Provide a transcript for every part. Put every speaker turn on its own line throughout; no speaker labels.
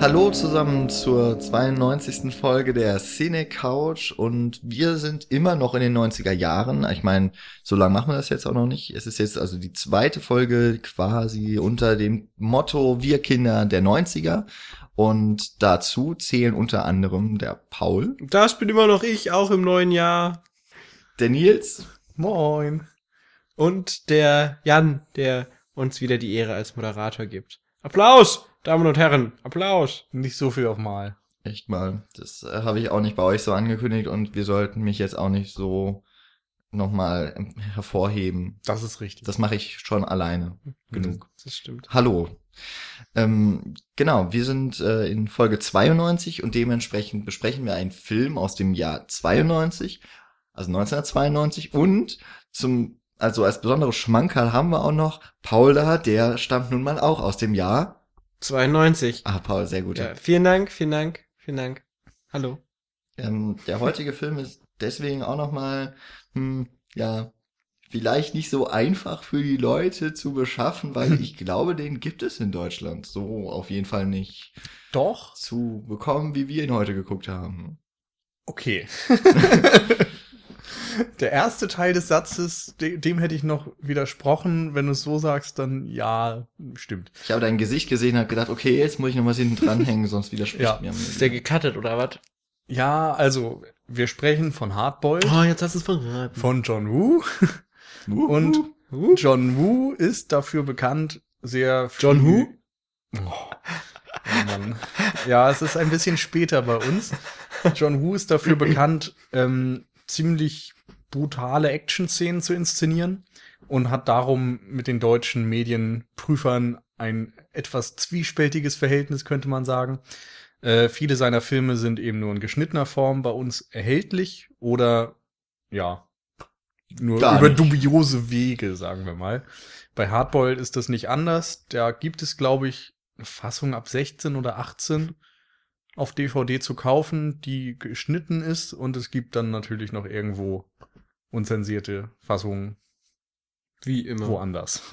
Hallo zusammen zur 92. Folge der Cine Couch und wir sind immer noch in den 90er Jahren. Ich meine, so lange machen wir das jetzt auch noch nicht. Es ist jetzt also die zweite Folge quasi unter dem Motto Wir Kinder der 90er und dazu zählen unter anderem der Paul,
Das bin immer noch ich, auch im neuen Jahr.
der Nils
Moin. Und der Jan, der uns wieder die Ehre als Moderator gibt. Applaus, Damen und Herren, Applaus.
Nicht so viel auf Mal.
Echt mal. Das äh, habe ich auch nicht bei euch so angekündigt und wir sollten mich jetzt auch nicht so nochmal ähm, hervorheben.
Das ist richtig.
Das mache ich schon alleine. Genug.
Das stimmt.
Hallo. Ähm, genau, wir sind äh, in Folge 92 und dementsprechend besprechen wir einen Film aus dem Jahr 92, also 1992 und zum also als besonderes Schmankerl haben wir auch noch Paul da, der stammt nun mal auch aus dem Jahr.
92.
Ah, Paul, sehr gut.
Ja, vielen Dank, vielen Dank, vielen Dank. Hallo.
Ähm, der heutige Film ist deswegen auch nochmal, hm, ja, vielleicht nicht so einfach für die Leute zu beschaffen, weil ich glaube, den gibt es in Deutschland so auf jeden Fall nicht
Doch?
zu bekommen, wie wir ihn heute geguckt haben.
Okay. Der erste Teil des Satzes, de dem hätte ich noch widersprochen. Wenn du es so sagst, dann ja, stimmt.
Ich habe dein Gesicht gesehen und hab gedacht, okay, jetzt muss ich noch was hinten dranhängen, sonst widerspricht
Ja.
mir.
Ist der gecuttet oder was?
Ja, also, wir sprechen von Hardboiled,
Oh, jetzt hast du es verraten.
von John Woo. Und. John Woo ist dafür bekannt, sehr
John Who?
Oh, oh. Ja, es ist ein bisschen später bei uns. John Woo ist dafür bekannt, ähm, ziemlich brutale Action-Szenen zu inszenieren und hat darum mit den deutschen Medienprüfern ein etwas zwiespältiges Verhältnis, könnte man sagen. Äh, viele seiner Filme sind eben nur in geschnittener Form bei uns erhältlich oder ja, nur
Gar
über
nicht.
dubiose Wege, sagen wir mal. Bei Hardboiled ist das nicht anders. Da gibt es, glaube ich, eine Fassung ab 16 oder 18 auf DVD zu kaufen, die geschnitten ist und es gibt dann natürlich noch irgendwo unzensierte Fassungen
Wie immer.
woanders.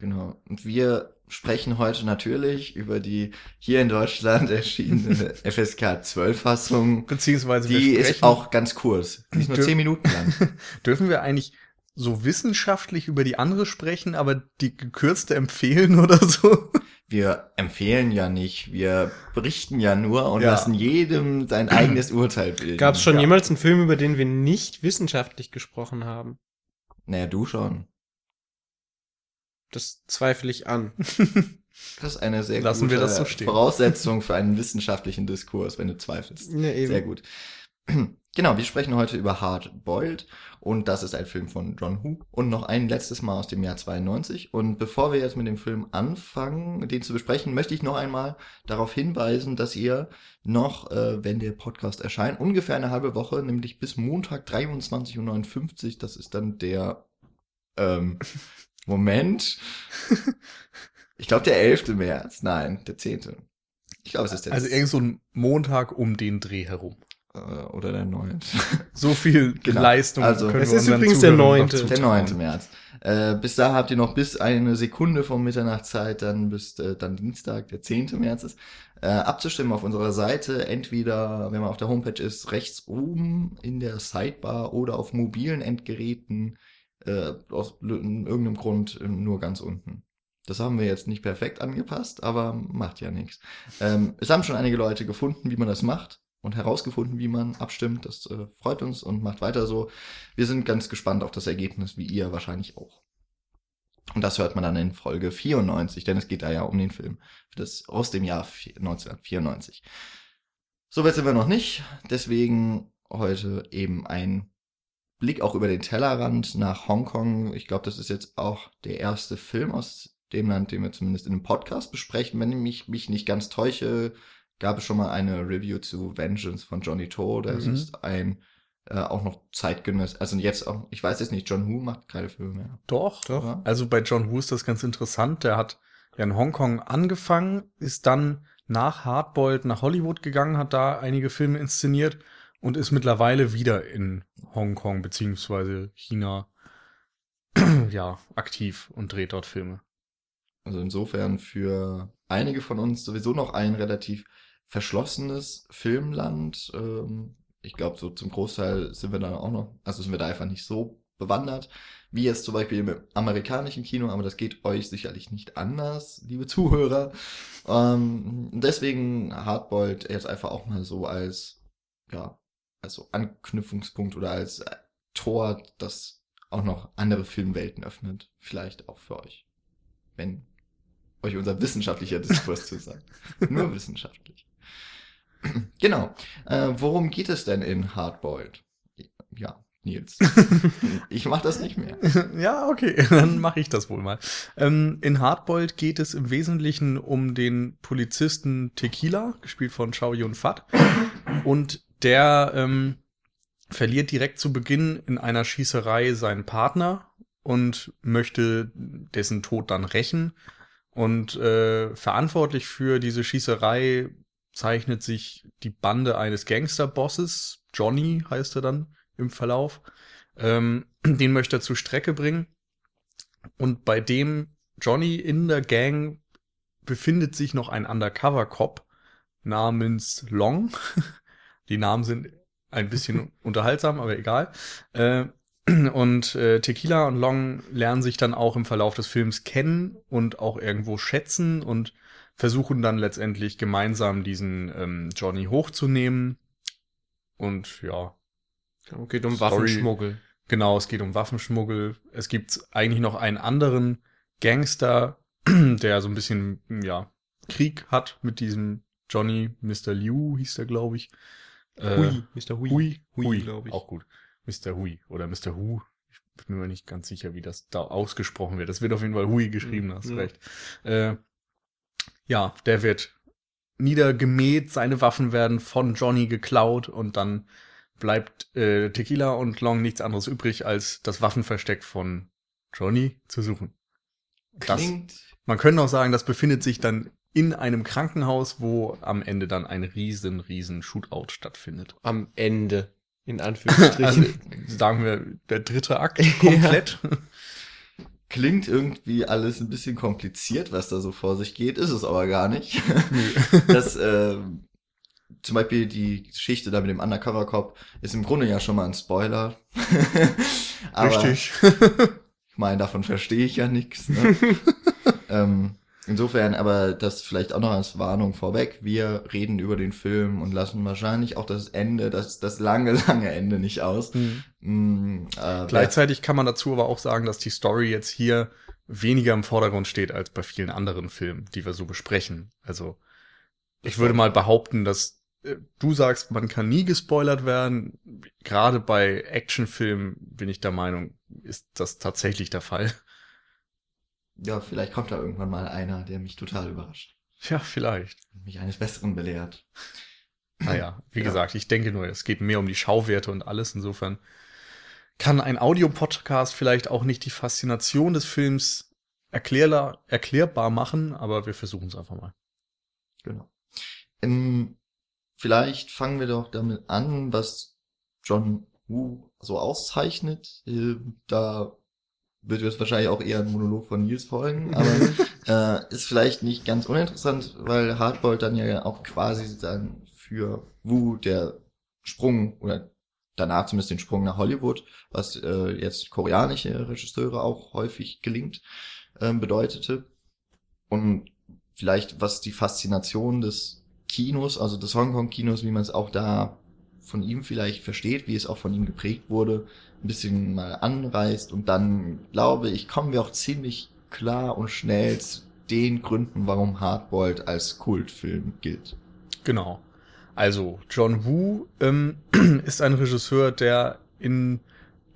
Genau. Und wir sprechen heute natürlich über die hier in Deutschland erschienene FSK 12 Fassung.
Beziehungsweise wir
Die
sprechen,
ist auch ganz kurz. Die ist nur 10 Minuten lang.
dürfen wir eigentlich so wissenschaftlich über die andere sprechen, aber die gekürzte empfehlen oder so?
Wir empfehlen ja nicht, wir berichten ja nur und
Ja.
lassen jedem sein eigenes Urteil bilden.
Gab es schon
Ja.
jemals einen Film, über den wir nicht wissenschaftlich gesprochen haben?
Naja, du schon.
Das zweifle ich an.
Das ist eine sehr
Lassen
gute
wir das so.
Voraussetzung für einen wissenschaftlichen Diskurs, wenn du zweifelst.
Ja, eben.
Sehr gut. Genau, wir sprechen heute über Hard Boiled und das ist ein Film von John Woo und noch ein letztes Mal aus dem Jahr 92 und bevor wir jetzt mit dem Film anfangen, den zu besprechen, möchte ich noch einmal darauf hinweisen, dass ihr noch, äh, wenn der Podcast erscheint, ungefähr eine halbe Woche, nämlich bis Montag 23.59 Uhr, das ist dann der ähm, Moment. Ich glaube der 11. März, nein, der 10. Ich glaube, es ist der
Also irgend so ein Montag um den Dreh herum.
Äh, oder der 9.
So viel
Genau.
Leistung
Also,
können
es
wir
ist übrigens der
Zuhörern
neunte.
Der. 9. März. Äh, bis da habt ihr noch bis eine Sekunde vor Mitternachtszeit, dann bis äh, dann Dienstag, der 10. März ist, äh, abzustimmen auf unserer Seite. Entweder, wenn man auf der Homepage ist, rechts oben in der Sidebar oder auf mobilen Endgeräten, äh, aus irgendeinem Grund äh, nur ganz unten. Das haben wir jetzt nicht perfekt angepasst, aber macht ja nichts. Ähm, es haben schon einige Leute gefunden, wie man das macht und herausgefunden, wie man abstimmt. Das äh, freut uns und macht weiter so. Wir sind ganz gespannt auf das Ergebnis, wie ihr wahrscheinlich auch. Und das hört man dann in Folge 94, denn es geht da ja um den Film das aus dem Jahr 1994. So weit sind wir noch nicht, deswegen heute eben ein Blick auch über den Tellerrand nach Hongkong. Ich glaube, das ist jetzt auch der erste Film aus dem Land, den wir zumindest in einem Podcast besprechen. Wenn ich mich, mich nicht ganz täusche, gab es schon mal eine Review zu Vengeance von Johnny To. Das
Mhm.
ist ein äh, auch noch zeitgenössisch. Also jetzt auch, ich weiß jetzt nicht, John Woo macht keine Filme mehr.
Doch.
Doch.
oder?
Also bei John Woo ist das ganz interessant. Der hat ja in Hongkong angefangen, ist dann nach Hardboiled nach Hollywood gegangen, hat da einige Filme inszeniert und ist mittlerweile wieder in Hongkong beziehungsweise China ja aktiv und dreht dort Filme.
Also insofern für einige von uns sowieso noch ein relativ verschlossenes Filmland. Ähm, ich glaube, so zum Großteil sind wir da auch noch, also sind wir da einfach nicht so bewandert, wie jetzt zum Beispiel im amerikanischen Kino, aber das geht euch sicherlich nicht anders, liebe Zuhörer. Ähm, deswegen Hardboiled jetzt einfach auch mal so als, ja, also Anknüpfungspunkt oder als äh, Tor, das auch noch andere Filmwelten öffnet. Vielleicht auch für euch. Wenn euch unser wissenschaftlicher Diskurs zu sagen. Nur wissenschaftlich. genau. Äh, worum geht es denn in Hardboiled? Ja, Nils. ich mach das nicht mehr.
Ja, okay, dann mache ich das wohl mal. Ähm, in Hardboiled geht es im Wesentlichen um den Polizisten Tequila, gespielt von Chow Yun Fat. Und der ähm, verliert direkt zu Beginn in einer Schießerei seinen Partner und möchte dessen Tod dann rächen. Und äh, verantwortlich für diese Schießerei zeichnet sich die Bande eines Gangsterbosses, Johnny heißt er dann im Verlauf. Ähm, den möchte er zur Strecke bringen. Und bei dem Johnny in der Gang befindet sich noch ein Undercover-Cop namens Long. Die Namen sind ein bisschen unterhaltsam, aber egal. Äh, und äh, Tequila und Long lernen sich dann auch im Verlauf des Films kennen und auch irgendwo schätzen und versuchen dann letztendlich gemeinsam diesen ähm, Johnny hochzunehmen. Und ja.
Es geht um
Story.
Waffenschmuggel.
Genau, es geht um Waffenschmuggel. Es gibt eigentlich noch einen anderen Gangster, der so ein bisschen, ja, Krieg hat mit diesem Johnny, Mr. Liu hieß der, glaube ich. Äh,
Hui, Mr. Hui.
Hui,
Hui,
Hui,
glaub ich.
Auch gut. Mr. Hui oder Mr. Hu. Ich bin mir nicht ganz sicher, wie das da ausgesprochen wird. Das wird auf jeden Fall Hui geschrieben, hast
Ja.
recht. Äh, ja, der wird niedergemäht, seine Waffen werden von Johnny geklaut und dann bleibt äh, Tequila und Long nichts anderes übrig, als das Waffenversteck von Johnny zu suchen. Das,
Klingt
man könnte auch sagen, das befindet sich dann in einem Krankenhaus, wo am Ende dann ein riesen, riesen Shootout stattfindet.
Am Ende, in
Also,
Anführungsstrichen.
sagen wir, der dritte Akt komplett.
Klingt irgendwie alles ein bisschen kompliziert, was da so vor sich geht, ist es aber gar nicht. das, ähm, zum Beispiel die Geschichte da mit dem Undercover-Cop ist im Grunde ja schon mal ein Spoiler. aber
Richtig.
ich meine, davon verstehe ich ja nichts. Ne? ähm, insofern, aber das vielleicht auch noch als Warnung vorweg. Wir reden über den Film und lassen wahrscheinlich auch das Ende, das, das lange, lange Ende nicht aus.
Hm.
Mm, äh,
Gleichzeitig kann man dazu aber auch sagen, dass die Story jetzt hier weniger im Vordergrund steht als bei vielen anderen Filmen, die wir so besprechen. Also ich würde mal behaupten, dass äh, du sagst, man kann nie gespoilert werden. Gerade bei Actionfilmen bin ich der Meinung, ist das tatsächlich der Fall.
Ja, vielleicht kommt da irgendwann mal einer, der mich total überrascht.
Ja, vielleicht.
Mich eines Besseren belehrt.
Naja, wie
Ja.
gesagt, ich denke nur, es geht mehr um die Schauwerte und alles. Insofern kann ein Audiopodcast vielleicht auch nicht die Faszination des Films erklärbar, erklärbar machen, aber wir versuchen es einfach mal.
Genau. Ähm, vielleicht fangen wir doch damit an, was John Woo so auszeichnet. Äh, da wird jetzt wahrscheinlich auch eher ein Monolog von Nils folgen, aber äh, ist vielleicht nicht ganz uninteressant, weil Hardboiled dann ja auch quasi dann für Wu der Sprung oder danach zumindest den Sprung nach Hollywood, was äh, jetzt koreanische Regisseure auch häufig gelingt, ähm, bedeutete. Und vielleicht was die Faszination des Kinos, also des Hongkong-Kinos, wie man es auch da von ihm vielleicht versteht, wie es auch von ihm geprägt wurde, ein bisschen mal anreißt und dann glaube ich, kommen wir auch ziemlich klar und schnell zu den Gründen, warum Hardboiled als Kultfilm gilt.
Genau. Also, John Woo ähm, ist ein Regisseur, der in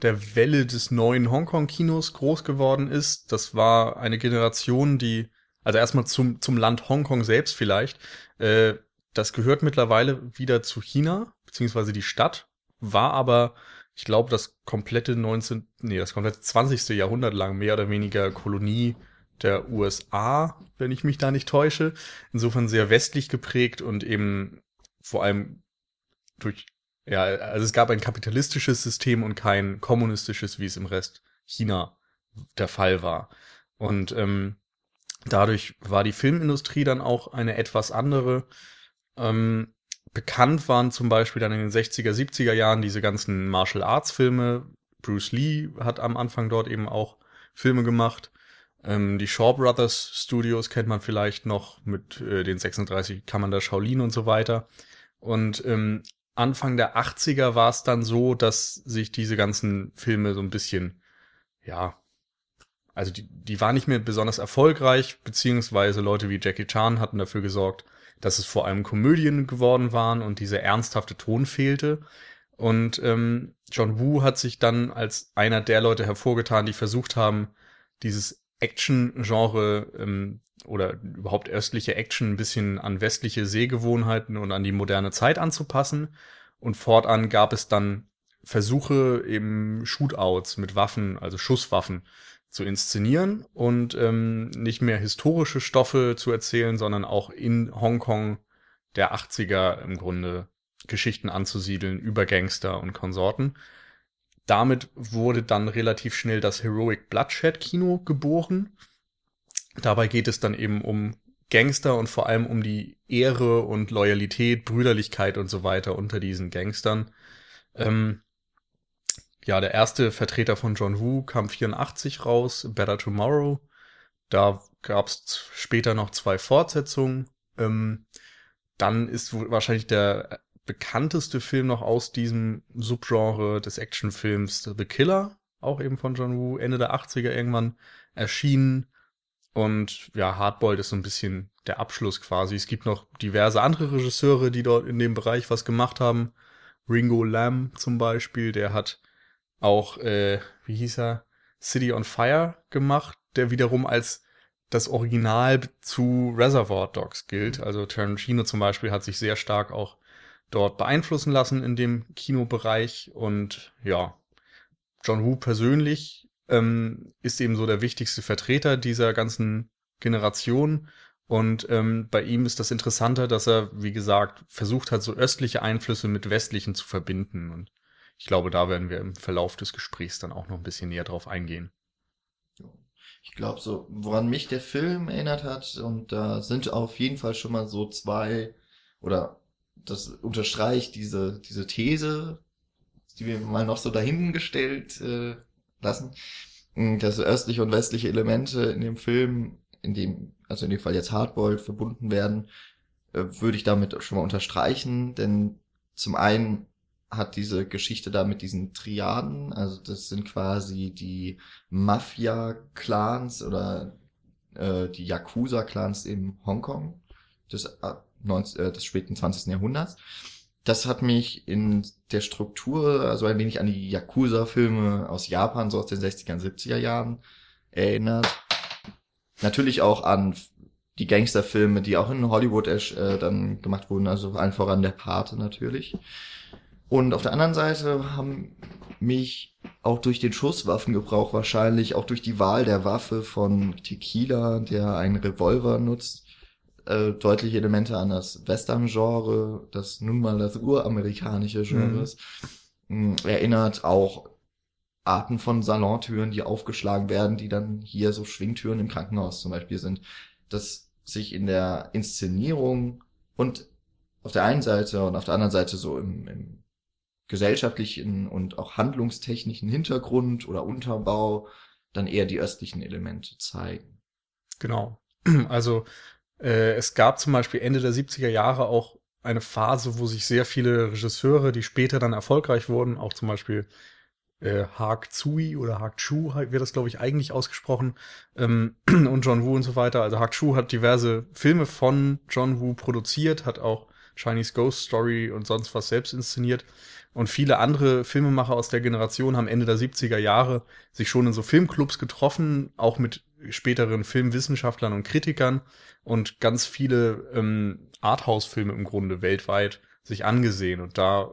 der Welle des neuen Hongkong-Kinos groß geworden ist. Das war eine Generation, die, also erstmal zum, zum Land Hongkong selbst vielleicht, äh, das gehört mittlerweile wieder zu China, beziehungsweise die Stadt, war aber, ich glaube, das komplette 19, nee, das komplette 20. Jahrhundert lang mehr oder weniger Kolonie der USA, wenn ich mich da nicht täusche. Insofern sehr westlich geprägt und eben vor allem durch, ja, also es gab ein kapitalistisches System und kein kommunistisches, wie es im Rest China der Fall war. Und ähm, Dadurch war die Filmindustrie dann auch eine etwas andere. Ähm, bekannt waren zum Beispiel dann in den 60er, 70er Jahren diese ganzen Martial Arts Filme. Bruce Lee hat am Anfang dort eben auch Filme gemacht. Ähm, die Shaw Brothers Studios kennt man vielleicht noch mit äh, den 36 Kammern der Shaolin und so weiter. Und ähm, Anfang der 80er war es dann so, dass sich diese ganzen Filme so ein bisschen, ja, also die, die waren nicht mehr besonders erfolgreich, beziehungsweise Leute wie Jackie Chan hatten dafür gesorgt, dass es vor allem Komödien geworden waren und dieser ernsthafte Ton fehlte. Und ähm, John Woo hat sich dann als einer der Leute hervorgetan, die versucht haben, dieses Action-Genre ähm, oder überhaupt östliche Action ein bisschen an westliche Sehgewohnheiten und an die moderne Zeit anzupassen. Und fortan gab es dann Versuche, eben Shootouts mit Waffen, also Schusswaffen, zu inszenieren und ähm, nicht mehr historische Stoffe zu erzählen, sondern auch in Hongkong der 80er im Grunde Geschichten anzusiedeln über Gangster und Konsorten. Damit wurde dann relativ schnell das Heroic Bloodshed Kino geboren. Dabei geht es dann eben um Gangster und vor allem um die Ehre und Loyalität, Brüderlichkeit und so weiter unter diesen Gangstern. Ähm, ja, der erste Vertreter von John Woo kam 84 raus, Better Tomorrow. Da gab es später noch zwei Fortsetzungen. Ähm, dann ist wahrscheinlich der bekannteste Film noch aus diesem Subgenre des Actionfilms The Killer, auch eben von John Woo, Ende der 80er irgendwann erschienen. Und ja, Hardboiled ist so ein bisschen der Abschluss quasi. Es gibt noch diverse andere Regisseure, die dort in dem Bereich was gemacht haben. Ringo Lamb zum Beispiel, der hat auch, äh, wie hieß er, City on Fire gemacht, der wiederum als das Original zu Reservoir Dogs gilt. Also Tarantino zum Beispiel hat sich sehr stark auch dort beeinflussen lassen in dem Kinobereich und ja, John Woo persönlich ähm, ist eben so der wichtigste Vertreter dieser ganzen Generation. Und ähm, bei ihm ist das Interessanter, dass er, wie gesagt, versucht hat, so östliche Einflüsse mit westlichen zu verbinden. Und ich glaube, da werden wir im Verlauf des Gesprächs dann auch noch ein bisschen näher drauf eingehen.
Ich glaube, so, woran mich der Film erinnert hat, und da sind auf jeden Fall schon mal so zwei, oder das unterstreicht diese, diese These, die wir mal noch so dahingestellt äh, lassen, hm, dass östliche und westliche Elemente in dem Film, in dem, also in dem Fall jetzt Hardboiled verbunden werden, äh, würde ich damit schon mal unterstreichen, denn zum einen hat diese Geschichte da mit diesen Triaden, also das sind quasi die Mafia-Clans oder äh, die Yakuza-Clans in Hongkong des, äh, 19, äh, des späten 20. Jahrhunderts das hat mich in der Struktur also ein wenig an die Yakuza-Filme aus Japan, so aus den 60er 70er Jahren erinnert. Natürlich auch an die Gangsterfilme, die auch in Hollywood äh, dann gemacht wurden, also allen voran der Pate natürlich. Und auf der anderen Seite haben mich auch durch den Schusswaffengebrauch wahrscheinlich, auch durch die Wahl der Waffe von Tequila, der einen Revolver nutzt, äh, deutliche Elemente an das Western-Genre, das nun mal das uramerikanische Genre mhm. ist. Mhm. Erinnert auch Arten von Salontüren, die aufgeschlagen werden, die dann hier so Schwingtüren im Krankenhaus zum Beispiel sind. Dass sich in der Inszenierung und auf der einen Seite und auf der anderen Seite so im, im gesellschaftlichen und auch handlungstechnischen Hintergrund oder Unterbau dann eher die östlichen Elemente zeigen.
Genau. Also äh, es gab zum Beispiel Ende der 70er Jahre auch eine Phase, wo sich sehr viele Regisseure, die später dann erfolgreich wurden, auch zum Beispiel äh, Haak Tsui oder Haak Chu wird das, glaube ich, eigentlich ausgesprochen, ähm, und John Woo und so weiter. Also Haak Chu hat diverse Filme von John Woo produziert, hat auch Chinese Ghost Story und sonst was selbst inszeniert. Und viele andere Filmemacher aus der Generation haben Ende der 70er Jahre sich schon in so Filmclubs getroffen, auch mit späteren Filmwissenschaftlern und Kritikern und ganz viele ähm, Arthouse-Filme im Grunde weltweit sich angesehen. Und da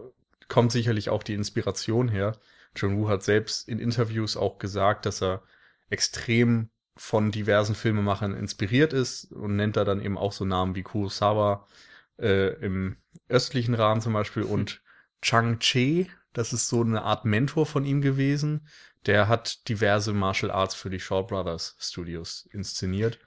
kommt sicherlich auch die Inspiration her. John Woo hat selbst in Interviews auch gesagt, dass er extrem von diversen Filmemachern inspiriert ist und nennt da dann eben auch so Namen wie Kurosawa äh, im östlichen Rahmen zum Beispiel und Chang Che, das ist so eine Art Mentor von ihm gewesen. Der hat diverse Martial Arts für die Shaw Brothers Studios inszeniert.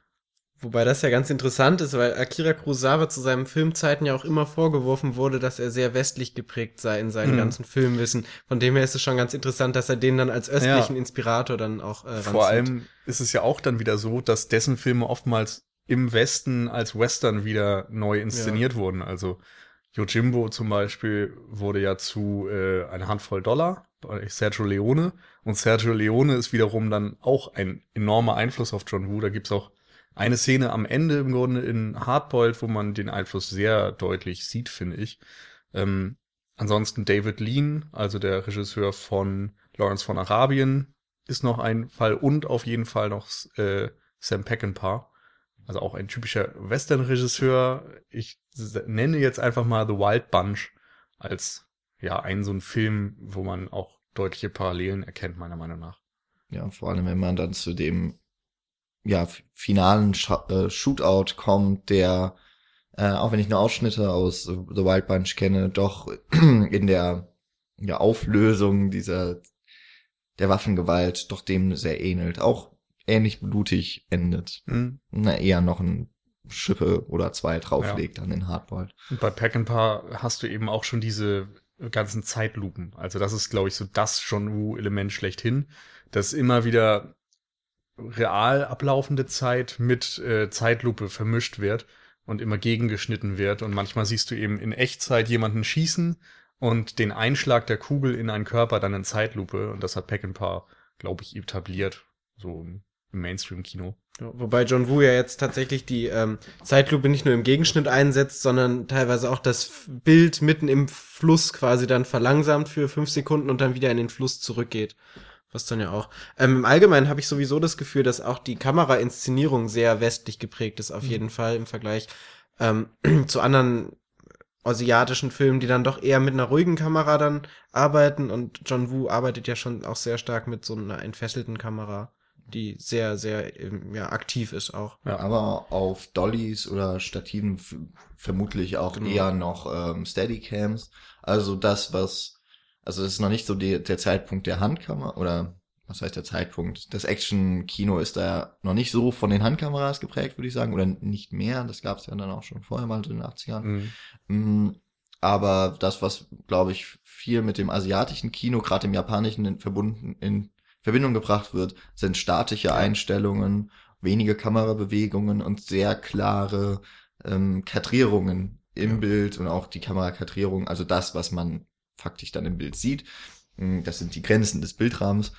Wobei das ja ganz interessant ist, weil Akira Kurosawa zu seinen Filmzeiten ja auch immer vorgeworfen wurde, dass er sehr westlich geprägt sei in seinem
Mhm.
ganzen Filmwissen. Von dem her ist es schon ganz interessant, dass er den dann als östlichen Inspirator dann auch äh,
Vor allem ist es ja auch dann wieder so, dass dessen Filme oftmals im Westen als Western wieder neu inszeniert wurden. Also Yojimbo zum Beispiel wurde ja zu äh, eine Handvoll Dollar bei Sergio Leone. Und Sergio Leone ist wiederum dann auch ein enormer Einfluss auf John Woo. Da gibt's auch eine Szene am Ende im Grunde in Hardboiled, wo man den Einfluss sehr deutlich sieht, finde ich. Ähm, ansonsten David Lean, also der Regisseur von Lawrence von Arabien, ist noch ein Fall und auf jeden Fall noch äh, Sam Peckinpah. Also auch ein typischer Western-Regisseur. Ich nenne jetzt einfach mal The Wild Bunch als ja einen so ein Film, wo man auch deutliche Parallelen erkennt, meiner Meinung nach.
Ja, vor allem, wenn man dann zu dem ja, finalen Scha äh, Shootout kommt, der, äh, auch wenn ich nur Ausschnitte aus The Wild Bunch kenne, doch in der ja, Auflösung dieser der Waffengewalt doch dem sehr ähnelt. Auch ähnlich blutig endet.
Mhm.
Na, eher noch ein Schippe oder zwei drauflegt an den Hardboiled.
Und bei Peckinpah hast du eben auch schon diese ganzen Zeitlupen. Also das ist, glaube ich, so das John Woo-Element schlechthin, dass immer wieder real ablaufende Zeit mit äh, Zeitlupe vermischt wird und immer gegengeschnitten wird. Und manchmal siehst du eben in Echtzeit jemanden schießen und den Einschlag der Kugel in einen Körper dann in Zeitlupe. Und das hat Peckinpah, glaube ich, etabliert, so im Mainstream-Kino.
Ja, Wobei John Woo ja jetzt tatsächlich die ähm, Zeitlupe nicht nur im Gegenschnitt einsetzt, sondern teilweise auch das Bild mitten im Fluss quasi dann verlangsamt für fünf Sekunden und dann wieder in den Fluss zurückgeht. Was dann ja auch. Ähm, Im Allgemeinen habe ich sowieso das Gefühl, dass auch die Kamerainszenierung sehr westlich geprägt ist, auf jeden Fall im Vergleich ähm, zu anderen asiatischen Filmen, die dann doch eher mit einer ruhigen Kamera dann arbeiten. Und John Woo arbeitet ja schon auch sehr stark mit so einer entfesselten Kamera, die sehr, sehr ähm, ja, aktiv ist auch.
Ja.
Aber auf Dollys oder Stativen vermutlich auch
Genau.
eher noch ähm, Steadycams. Also das, was, also das ist noch nicht so die, der Zeitpunkt der Handkamera oder was heißt der Zeitpunkt? Das Action-Kino ist da noch nicht so von den Handkameras geprägt, würde ich sagen, oder nicht mehr. Das gab es ja dann auch schon vorher mal so in den 80ern.
Mhm.
Mm, Aber das, was, glaube ich, viel mit dem asiatischen Kino, gerade im japanischen, in, verbunden, in Verbindung gebracht wird, sind statische Einstellungen, wenige Kamerabewegungen und sehr klare ähm, Kadrierungen im
Ja.
Bild und auch die Kamerakadrierung, also das, was man faktisch dann im Bild sieht. Mm, Das sind die Grenzen des Bildrahmens.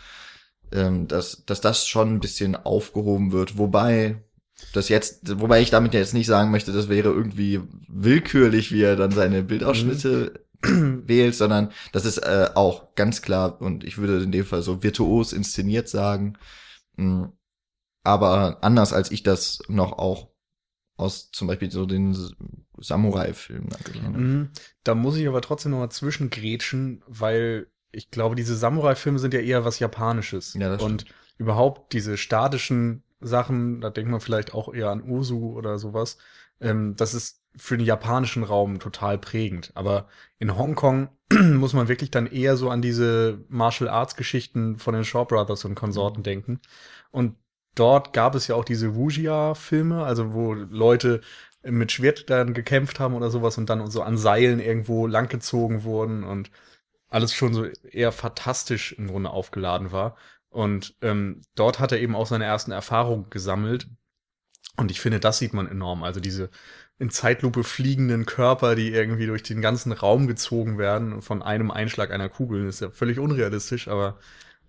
Ähm, dass, dass das schon ein bisschen aufgehoben wird, wobei das jetzt, wobei ich damit jetzt nicht sagen möchte, das wäre irgendwie willkürlich, wie er dann seine Bildausschnitte wählt, sondern das ist äh, auch ganz klar und ich würde in dem Fall so virtuos inszeniert sagen. Mm, Aber anders als ich das noch auch aus zum Beispiel so den Samurai-Filmen.
Mhm. Da muss ich aber trotzdem noch mal zwischengrätschen, weil ich glaube, diese Samurai-Filme sind ja eher was Japanisches.
Ja, das
Und überhaupt diese statischen Sachen, da denkt man vielleicht auch eher an Usu oder sowas. Ähm, das ist für den japanischen Raum total prägend. Aber in Hongkong muss man wirklich dann eher so an diese Martial Arts Geschichten von den Shaw Brothers und Konsorten denken. Und dort gab es ja auch diese Wuxia-Filme, also wo Leute mit Schwertern gekämpft haben oder sowas und dann so an Seilen irgendwo langgezogen wurden und alles schon so eher fantastisch im Grunde aufgeladen war. Und ähm, dort hat er eben auch seine ersten Erfahrungen gesammelt. Und ich finde, das sieht man enorm. Also diese in Zeitlupe fliegenden Körper, die irgendwie durch den ganzen Raum gezogen werden von einem Einschlag einer Kugel, das ist ja völlig unrealistisch, aber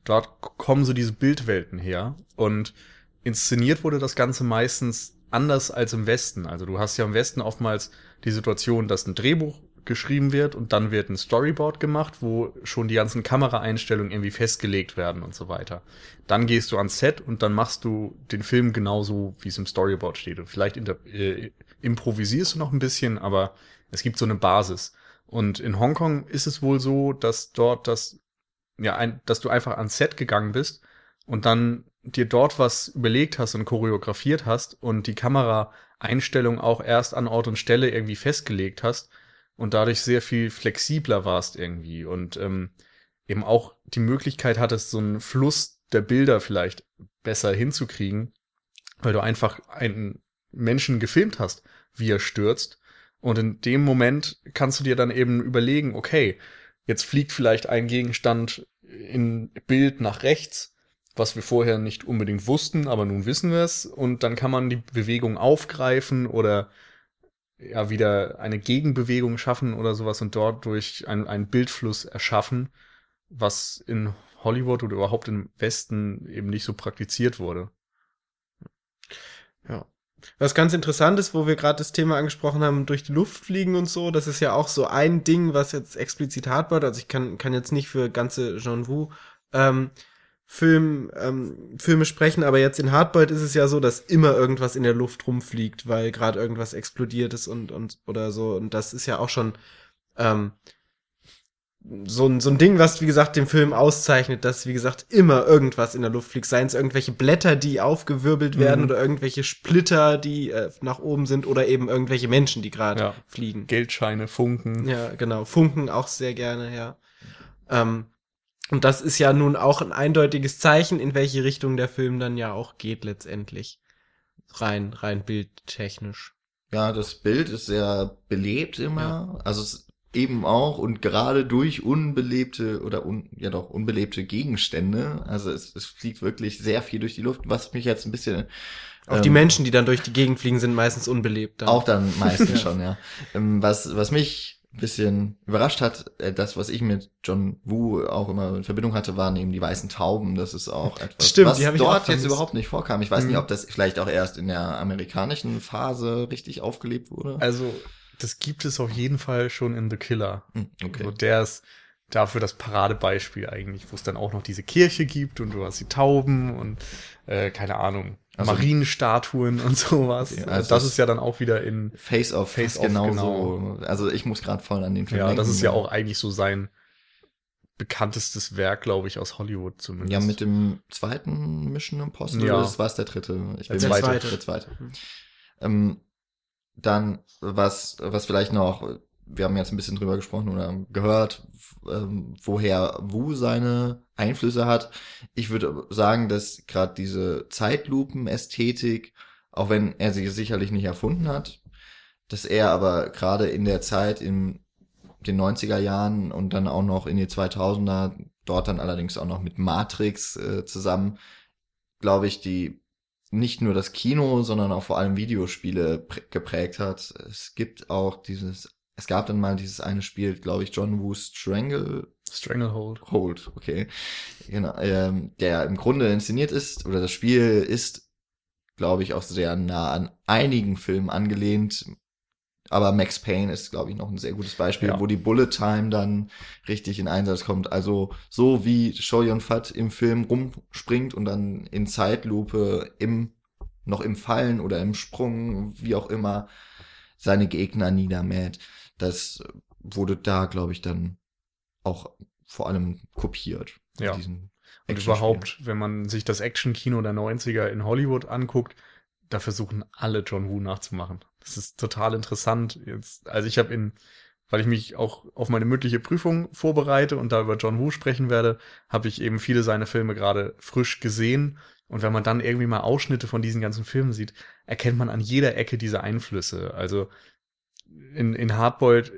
dort kommen so diese Bildwelten her. Und inszeniert wurde das Ganze meistens anders als im Westen. Also du hast ja im Westen oftmals die Situation, dass ein Drehbuch geschrieben wird und dann wird ein Storyboard gemacht, wo schon die ganzen Kameraeinstellungen irgendwie festgelegt werden und so weiter. Dann gehst du ans Set und dann machst du den Film genauso, wie es im Storyboard steht. Und vielleicht inter äh, improvisierst du noch ein bisschen, aber es gibt so eine Basis. Und in Hongkong ist es wohl so, dass dort das, ja, ein, dass du einfach ans Set gegangen bist und dann dir dort was überlegt hast und choreografiert hast und die Kameraeinstellung auch erst an Ort und Stelle irgendwie festgelegt hast und dadurch sehr viel flexibler warst irgendwie und ähm, eben auch die Möglichkeit hattest, so einen Fluss der Bilder vielleicht besser hinzukriegen, weil du einfach einen Menschen gefilmt hast, wie er stürzt. Und in dem Moment kannst du dir dann eben überlegen, okay, jetzt fliegt vielleicht ein Gegenstand in Bild nach rechts, was wir vorher nicht unbedingt wussten, aber nun wissen wir es. Und dann kann man die Bewegung aufgreifen oder ja wieder eine Gegenbewegung schaffen oder sowas und dort durch einen, einen Bildfluss erschaffen, was in Hollywood oder überhaupt im Westen eben nicht so praktiziert wurde.
Ja. Was ganz interessant ist, wo wir gerade das Thema angesprochen haben, durch die Luft fliegen und so, das ist ja auch so ein Ding, was jetzt explizit hart wird. Also ich kann, kann jetzt nicht für ganze Jean Wu ähm, Film, ähm, Filme sprechen, aber jetzt in Hardboiled ist es ja so, dass immer irgendwas in der Luft rumfliegt, weil gerade irgendwas explodiert ist und, und oder so. Und das ist ja auch schon ähm, so ein, so ein Ding, was, wie gesagt, den Film auszeichnet, dass, wie gesagt, immer irgendwas in der Luft fliegt. Seien es irgendwelche Blätter, die aufgewirbelt werden
Mhm.
oder irgendwelche Splitter, die äh, nach oben sind oder eben irgendwelche Menschen, die gerade
Ja.
fliegen.
Geldscheine, Funken.
Ja, genau. Funken auch sehr gerne, ja. Ähm, und das ist ja nun auch ein eindeutiges Zeichen, in welche Richtung der Film dann ja auch geht letztendlich. Rein, rein bildtechnisch.
Ja, das Bild ist sehr belebt immer. Also es eben auch und gerade durch unbelebte oder un, ja doch unbelebte Gegenstände. Also es, es fliegt wirklich sehr viel durch die Luft, was mich jetzt ein bisschen
Auch die
ähm,
Menschen, die dann durch die Gegend fliegen, sind meistens unbelebt. Dann.
Auch dann meistens schon, ja. Ähm, was, was mich ein bisschen überrascht hat, äh, das, was ich mit John Woo auch immer in Verbindung hatte, waren eben die weißen Tauben. Das ist auch etwas,
Stimmt,
was
die
dort jetzt überhaupt nicht vorkam. Ich weiß
Mhm.
nicht, ob das vielleicht auch erst in der amerikanischen Phase richtig aufgelebt wurde.
Also, das gibt es auf jeden Fall schon in The Killer.
Hm, okay.
Also der ist dafür das Paradebeispiel eigentlich, wo es dann auch noch diese Kirche gibt und du hast die Tauben und äh, keine Ahnung,
Also-
Marienstatuen und sowas.
Okay,
also
also
das ist ja dann auch wieder in,
Face Off,
Face Off,
genauso. Also ich muss gerade voll an den Film
ja,
denken.
das ist ja auch eigentlich so sein bekanntestes Werk, glaube ich, aus Hollywood zumindest.
Ja, mit dem zweiten Mission Impossible,
Ja.
das war es der dritte. Ich
Der
bin mir
zweite.
Der zweite.
Mhm.
Ähm, dann, was, was vielleicht noch, wir haben jetzt ein bisschen drüber gesprochen oder gehört, ähm, woher Wu seine Einflüsse hat. Ich würde sagen, dass gerade diese Zeitlupen-Ästhetik, auch wenn er sie sicherlich nicht erfunden hat, dass er aber gerade in der Zeit in den 90er Jahren und dann auch noch in die 2000er, dort dann allerdings auch noch mit Matrix äh, zusammen, glaube ich, die nicht nur das Kino, sondern auch vor allem Videospiele prä- geprägt hat. Es gibt auch dieses, es gab dann mal dieses eine Spiel, glaube ich, John Woo Strangle
Stranglehold.
Hold, okay. Genau, ähm, der im Grunde inszeniert ist, oder das Spiel ist, glaube ich, auch sehr nah an einigen Filmen angelehnt. Aber Max Payne ist, glaube ich, noch ein sehr gutes Beispiel,
Ja.
wo die Bullet Time dann richtig in Einsatz kommt. Also so wie Shoyun Fat im Film rumspringt und dann in Zeitlupe im, noch im Fallen oder im Sprung, wie auch immer, seine Gegner niedermäht. Das wurde da, glaube ich, dann auch vor allem kopiert.
Ja. Und überhaupt, wenn man sich das Actionkino der 90er in Hollywood anguckt, da versuchen alle John Woo nachzumachen. Das ist total interessant. Jetzt, also ich habe in, weil ich mich auch auf meine mündliche Prüfung vorbereite und da über John Woo sprechen werde, habe ich eben viele seiner Filme gerade frisch gesehen. Und wenn man dann irgendwie mal Ausschnitte von diesen ganzen Filmen sieht, erkennt man an jeder Ecke diese Einflüsse. Also in, in Hardboiled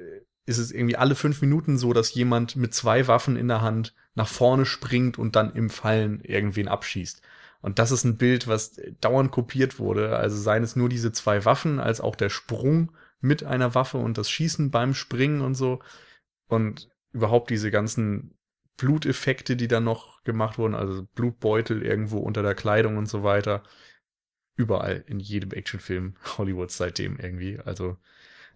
ist es irgendwie alle fünf Minuten so, dass jemand mit zwei Waffen in der Hand nach vorne springt und dann im Fallen irgendwen abschießt. Und das ist ein Bild, was dauernd kopiert wurde. Also seien es nur diese zwei Waffen, als auch der Sprung mit einer Waffe und das Schießen beim Springen und so. Und überhaupt diese ganzen Bluteffekte, die dann noch gemacht wurden, also Blutbeutel irgendwo unter der Kleidung und so weiter. Überall in jedem Actionfilm Hollywoods seitdem irgendwie. Also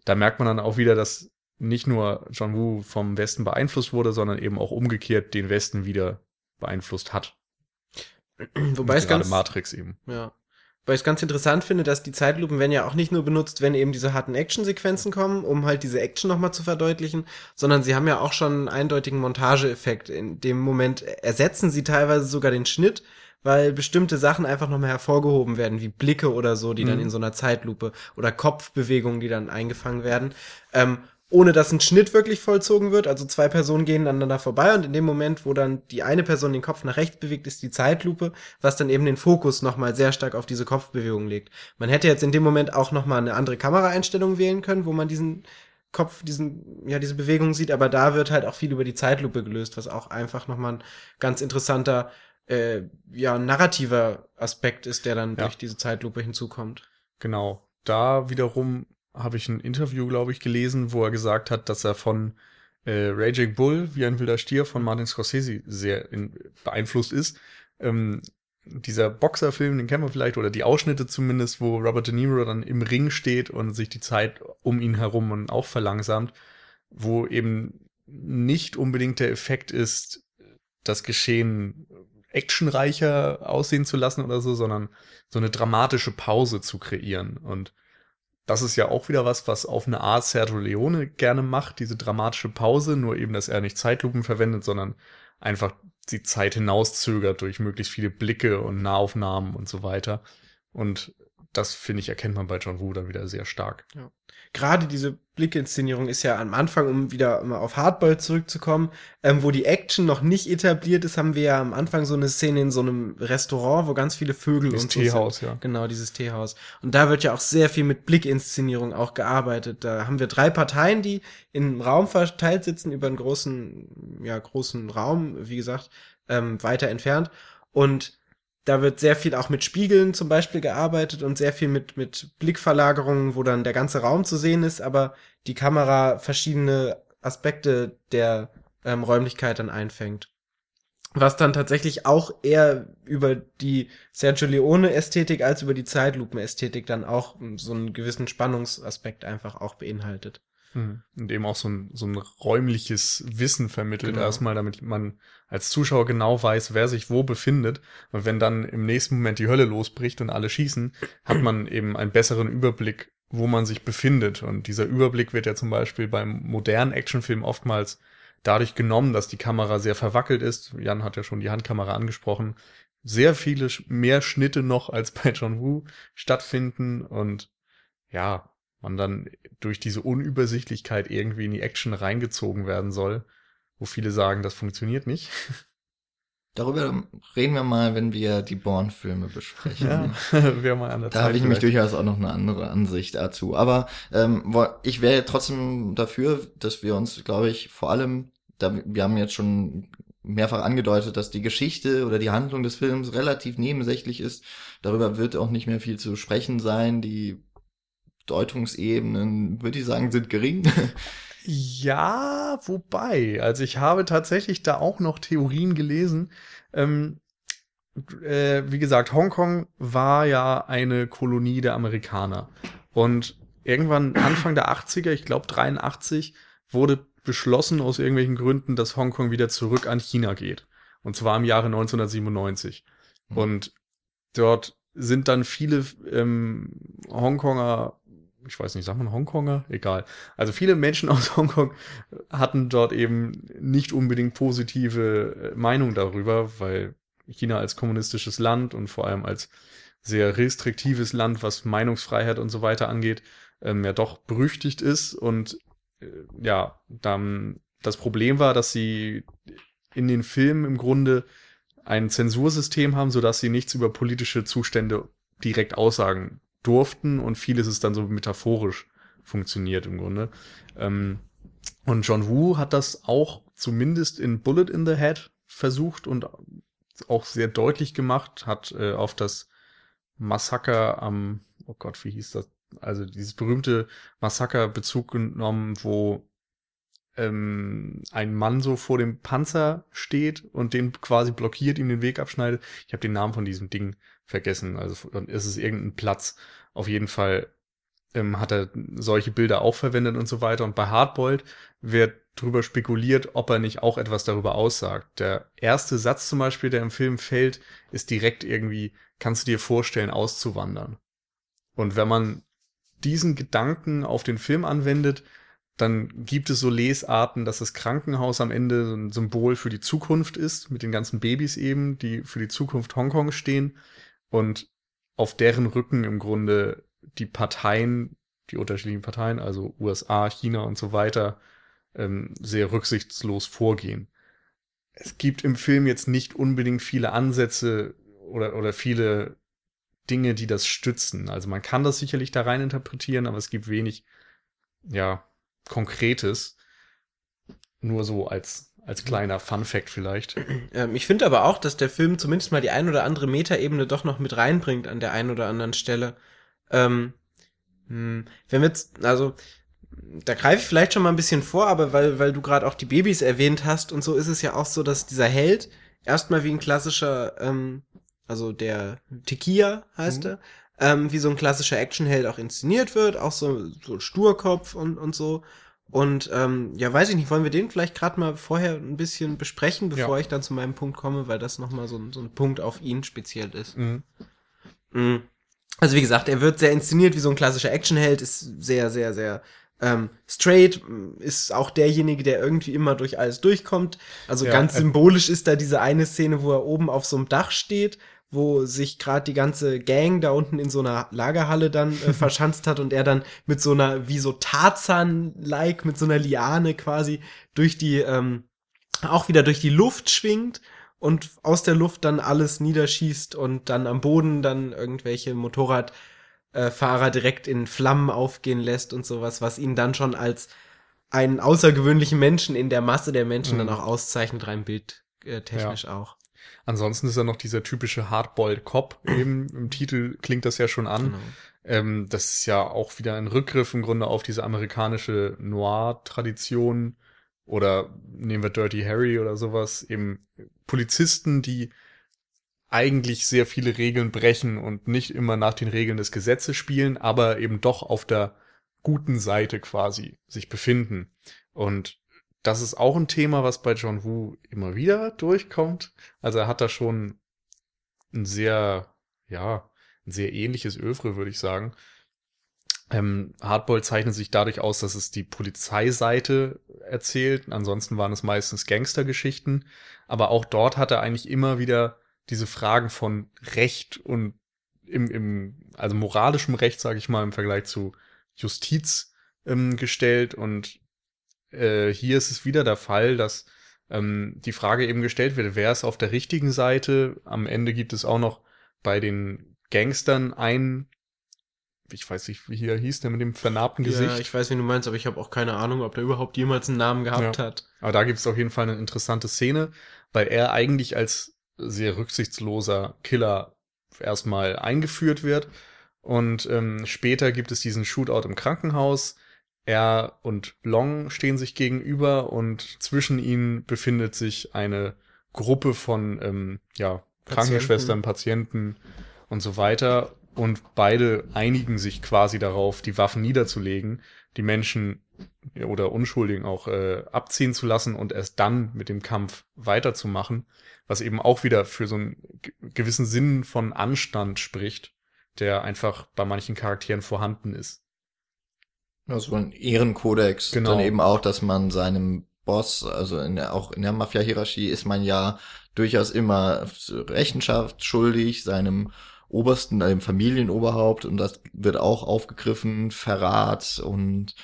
da merkt man dann auch wieder, dass nicht nur John Woo vom Westen beeinflusst wurde, sondern eben auch umgekehrt den Westen wieder beeinflusst hat.
Wobei es ganz,
Matrix eben.
ja. Weil ich es ganz interessant finde, dass die Zeitlupen werden ja auch nicht nur benutzt, wenn eben diese harten Actionsequenzen kommen, um halt diese Action nochmal zu verdeutlichen, sondern sie haben ja auch schon einen eindeutigen Montageeffekt. In dem Moment ersetzen sie teilweise sogar den Schnitt, weil bestimmte Sachen einfach nochmal hervorgehoben werden, wie Blicke oder so, die dann
Mhm.
in so einer Zeitlupe oder Kopfbewegungen, die dann eingefangen werden. Ähm, ohne dass ein Schnitt wirklich vollzogen wird. Also zwei Personen gehen aneinander vorbei und in dem Moment, wo dann die eine Person den Kopf nach rechts bewegt, ist die Zeitlupe, was dann eben den Fokus nochmal sehr stark auf diese Kopfbewegung legt. Man hätte jetzt in dem Moment auch nochmal eine andere Kameraeinstellung wählen können, wo man diesen Kopf, diesen, ja, diese Bewegung sieht, aber da wird halt auch viel über die Zeitlupe gelöst, was auch einfach nochmal ein ganz interessanter, äh, ja, narrativer Aspekt ist, der dann
Ja.
durch diese Zeitlupe hinzukommt.
Genau. Da wiederum habe ich ein Interview, glaube ich, gelesen, wo er gesagt hat, dass er von äh, Raging Bull, wie ein wilder Stier von Martin Scorsese sehr in, beeinflusst ist. Ähm, dieser Boxerfilm, den kennen wir vielleicht, oder die Ausschnitte zumindest, wo Robert De Niro dann im Ring steht und sich die Zeit um ihn herum und auch verlangsamt, wo eben nicht unbedingt der Effekt ist, das Geschehen actionreicher aussehen zu lassen oder so, sondern so eine dramatische Pause zu kreieren. Und das ist ja auch wieder was, was auf eine Art Sergio Leone gerne macht, diese dramatische Pause, nur eben, dass er nicht Zeitlupen verwendet, sondern einfach die Zeit hinauszögert durch möglichst viele Blicke und Nahaufnahmen und so weiter. Und das, finde ich, erkennt man bei John Woo dann wieder sehr stark.
gerade diese Blickinszenierung ist ja am Anfang, um wieder mal auf Hardball zurückzukommen, ähm, wo die Action noch nicht etabliert ist, haben wir ja am Anfang so eine Szene in so einem Restaurant, wo ganz viele Vögel
Das
und so sind.
Teehaus, ja.
Genau, dieses Teehaus. Und da wird ja auch sehr viel mit Blickinszenierung auch gearbeitet. Da haben wir drei Parteien, die im Raum verteilt sitzen, über einen großen, ja, großen Raum, wie gesagt, ähm, weiter entfernt. Und da wird sehr viel auch mit Spiegeln zum Beispiel gearbeitet und sehr viel mit, mit Blickverlagerungen, wo dann der ganze Raum zu sehen ist, aber die Kamera verschiedene Aspekte der ähm, Räumlichkeit dann einfängt. Was dann tatsächlich auch eher über die Sergio Leone-Ästhetik als über die Zeitlupen-Ästhetik dann auch mm, so einen gewissen Spannungsaspekt einfach auch beinhaltet.
Mhm. Und eben auch so ein, so ein räumliches Wissen vermittelt
Genau.
erstmal, damit man als Zuschauer genau weiß, wer sich wo befindet. Und wenn dann im nächsten Moment die Hölle losbricht und alle schießen, hat man eben einen besseren Überblick, wo man sich befindet. Und dieser Überblick wird ja zum Beispiel beim modernen Actionfilm oftmals dadurch genommen, dass die Kamera sehr verwackelt ist. Jan hat ja schon die Handkamera angesprochen. Sehr viele mehr Schnitte noch als bei John Woo stattfinden und ja, man dann durch diese Unübersichtlichkeit irgendwie in die Action reingezogen werden soll, wo viele sagen, das funktioniert nicht.
Darüber reden wir mal, wenn wir die Bourne-Filme besprechen.
wäre mal an der
Da habe ich nämlich durchaus auch noch eine andere Ansicht dazu. Aber ähm, ich wäre trotzdem dafür, dass wir uns, glaube ich, vor allem, da wir haben jetzt schon mehrfach angedeutet, dass die Geschichte oder die Handlung des Films relativ nebensächlich ist. Darüber wird auch nicht mehr viel zu sprechen sein. Die Deutungsebenen, würde ich sagen, sind gering.
Ja, wobei, also ich habe tatsächlich da auch noch Theorien gelesen. Ähm, äh, wie gesagt, Hongkong war ja eine Kolonie der Amerikaner. Und irgendwann Anfang der 80er, ich glaube 83, wurde beschlossen aus irgendwelchen Gründen, dass Hongkong wieder zurück an China geht. Und zwar im Jahre 1997.
Mhm.
Und dort sind dann viele ähm, Hongkonger, ich weiß nicht, sagt man Hongkonger? Egal. Also viele Menschen aus Hongkong hatten dort eben nicht unbedingt positive äh, Meinung darüber, weil China als kommunistisches Land und vor allem als sehr restriktives Land, was Meinungsfreiheit und so weiter angeht, ähm, ja doch berüchtigt ist. Und äh, ja, dann das Problem war, dass sie in den Filmen im Grunde ein Zensursystem haben, sodass sie nichts über politische Zustände direkt aussagen durften und vieles ist dann so metaphorisch funktioniert im Grunde. Ähm, und John Woo hat das auch zumindest in Bullet in the Head versucht und auch sehr deutlich gemacht, hat äh, auf das Massaker am, oh Gott, wie hieß das? Also dieses berühmte Massaker Bezug genommen, wo ähm, ein Mann so vor dem Panzer steht und den quasi blockiert, ihm den Weg abschneidet. Ich habe den Namen von diesem Ding vergessen. Also ist es irgendein Platz. Auf jeden Fall ähm, hat er solche Bilder auch verwendet und so weiter. Und bei Hardboiled wird drüber spekuliert, ob er nicht auch etwas darüber aussagt. Der erste Satz zum Beispiel, der im Film fällt, ist direkt irgendwie, kannst du dir vorstellen, auszuwandern. Und wenn man diesen Gedanken auf den Film anwendet, dann gibt es so Lesarten, dass das Krankenhaus am Ende ein Symbol für die Zukunft ist, mit den ganzen Babys eben, die für die Zukunft Hongkongs stehen und auf deren Rücken im Grunde die Parteien die unterschiedlichen Parteien, also USA, China und so weiter, ähm, sehr rücksichtslos vorgehen. Es gibt im Film jetzt nicht unbedingt viele Ansätze oder, oder viele Dinge, die das stützen. Also man kann das sicherlich da rein interpretieren, aber es gibt wenig, ja, Konkretes. Nur so als, als kleiner Fun Fact vielleicht.
Ähm, ich finde aber auch, dass der Film zumindest mal die ein oder andere Metaebene doch noch mit reinbringt an der einen oder anderen Stelle. Ähm, hm, wenn wir jetzt, also, da greife ich vielleicht schon mal ein bisschen vor, aber weil, weil du gerade auch die Babys erwähnt hast und so ist es ja auch so, dass dieser Held erstmal wie ein klassischer, ähm, also der Tequila heißt
Mhm.
er, ähm, wie so ein klassischer Actionheld auch inszeniert wird, auch so, so Sturkopf und, und so. Und ähm, ja, weiß ich nicht, wollen wir den vielleicht gerade mal vorher ein bisschen besprechen, bevor
Ja.
ich dann zu meinem Punkt komme, weil das nochmal so, ein- so ein Punkt auf ihn speziell ist.
Mhm.
Mhm. Also wie gesagt, er wird sehr inszeniert wie so ein klassischer Actionheld, ist sehr, sehr, sehr ähm, straight, ist auch derjenige, der irgendwie immer durch alles durchkommt. Also
Ja,
ganz
äh,
symbolisch ist da diese eine Szene, wo er oben auf so einem Dach steht, wo sich gerade die ganze Gang da unten in so einer Lagerhalle dann äh, verschanzt hat und er dann mit so einer, wie so Tarzan-like, mit so einer Liane quasi durch die, ähm, auch wieder durch die Luft schwingt und aus der Luft dann alles niederschießt und dann am Boden dann irgendwelche Motorradfahrer direkt in Flammen aufgehen lässt und sowas, was ihn dann schon als einen außergewöhnlichen Menschen in der Masse der Menschen
Mhm.
dann auch auszeichnet, rein bildtechnisch äh, technisch auch.
Ansonsten ist er noch dieser typische Hardboiled Cop. Eben im Titel klingt das ja schon an.
Genau.
Ähm, das ist ja auch wieder ein Rückgriff im Grunde auf diese amerikanische Noir-Tradition. Oder nehmen wir Dirty Harry oder sowas. Eben Polizisten, die eigentlich sehr viele Regeln brechen und nicht immer nach den Regeln des Gesetzes spielen, aber eben doch auf der guten Seite quasi sich befinden. Und das ist auch ein Thema, was bei John Woo immer wieder durchkommt. Also er hat da schon ein sehr, ja, ein sehr ähnliches Övre, würde ich sagen. Ähm, Hardball zeichnet sich dadurch aus, dass es die Polizeiseite erzählt. Ansonsten waren es meistens Gangstergeschichten. Aber auch dort hat er eigentlich immer wieder diese Fragen von Recht und im, im also moralischem Recht, sage ich mal, im Vergleich zu Justiz ähm, gestellt. Und äh, hier ist es wieder der Fall, dass ähm, die Frage eben gestellt wird, wer ist auf der richtigen Seite? Am Ende gibt es auch noch bei den Gangstern einen, ich weiß nicht, wie hier hieß, der mit dem vernarbten
Ja,
Gesicht.
ich weiß, wie du meinst, aber ich habe auch keine Ahnung, ob der überhaupt jemals einen Namen gehabt
Ja.
hat.
Aber da gibt es auf jeden Fall eine interessante Szene, weil er eigentlich als sehr rücksichtsloser Killer erstmal eingeführt wird. Und ähm, später gibt es diesen Shootout im Krankenhaus. Er und Long stehen sich gegenüber und zwischen ihnen befindet sich eine Gruppe von ähm, ja, Krankenschwestern, Patienten und so weiter. Und beide einigen sich quasi darauf, die Waffen niederzulegen, die Menschen oder Unschuldigen auch äh, abziehen zu lassen und erst dann mit dem Kampf weiterzumachen, was eben auch wieder für so einen ge- gewissen Sinn von Anstand spricht, der einfach bei manchen Charakteren vorhanden ist.
Also ein Ehrenkodex.
Genau.
Dann eben auch, dass man seinem Boss, also in der, auch in der Mafia-Hierarchie ist man ja durchaus immer Rechenschaft schuldig, seinem Obersten, dem Familienoberhaupt, und das wird auch aufgegriffen, Verrat und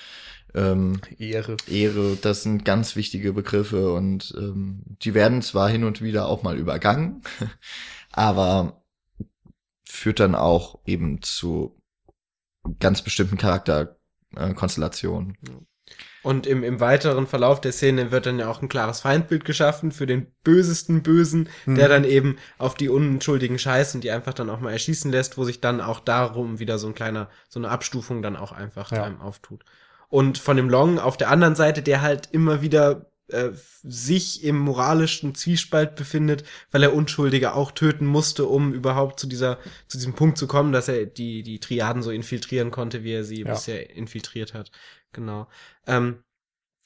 ähm,
Ehre.
Ehre, das sind ganz wichtige Begriffe und ähm, die werden zwar hin und wieder auch mal übergangen, aber führt dann auch eben zu ganz bestimmten Charakterkonstellationen.
Und im, im weiteren Verlauf der Szene wird dann ja auch ein klares Feindbild geschaffen für den bösesten Bösen, der
Mhm.
dann eben auf die unschuldigen scheißt und die einfach dann auch mal erschießen lässt, wo sich dann auch darum wieder so ein kleiner, so eine Abstufung dann auch einfach
Ja.
ähm, auftut. Und von dem Long auf der anderen Seite, der halt immer wieder äh, sich im moralischen Zwiespalt befindet, weil er Unschuldige auch töten musste, um überhaupt zu dieser, zu diesem Punkt zu kommen, dass er die, die Triaden so infiltrieren konnte, wie er sie
Ja.
bisher infiltriert hat. Genau. Ähm,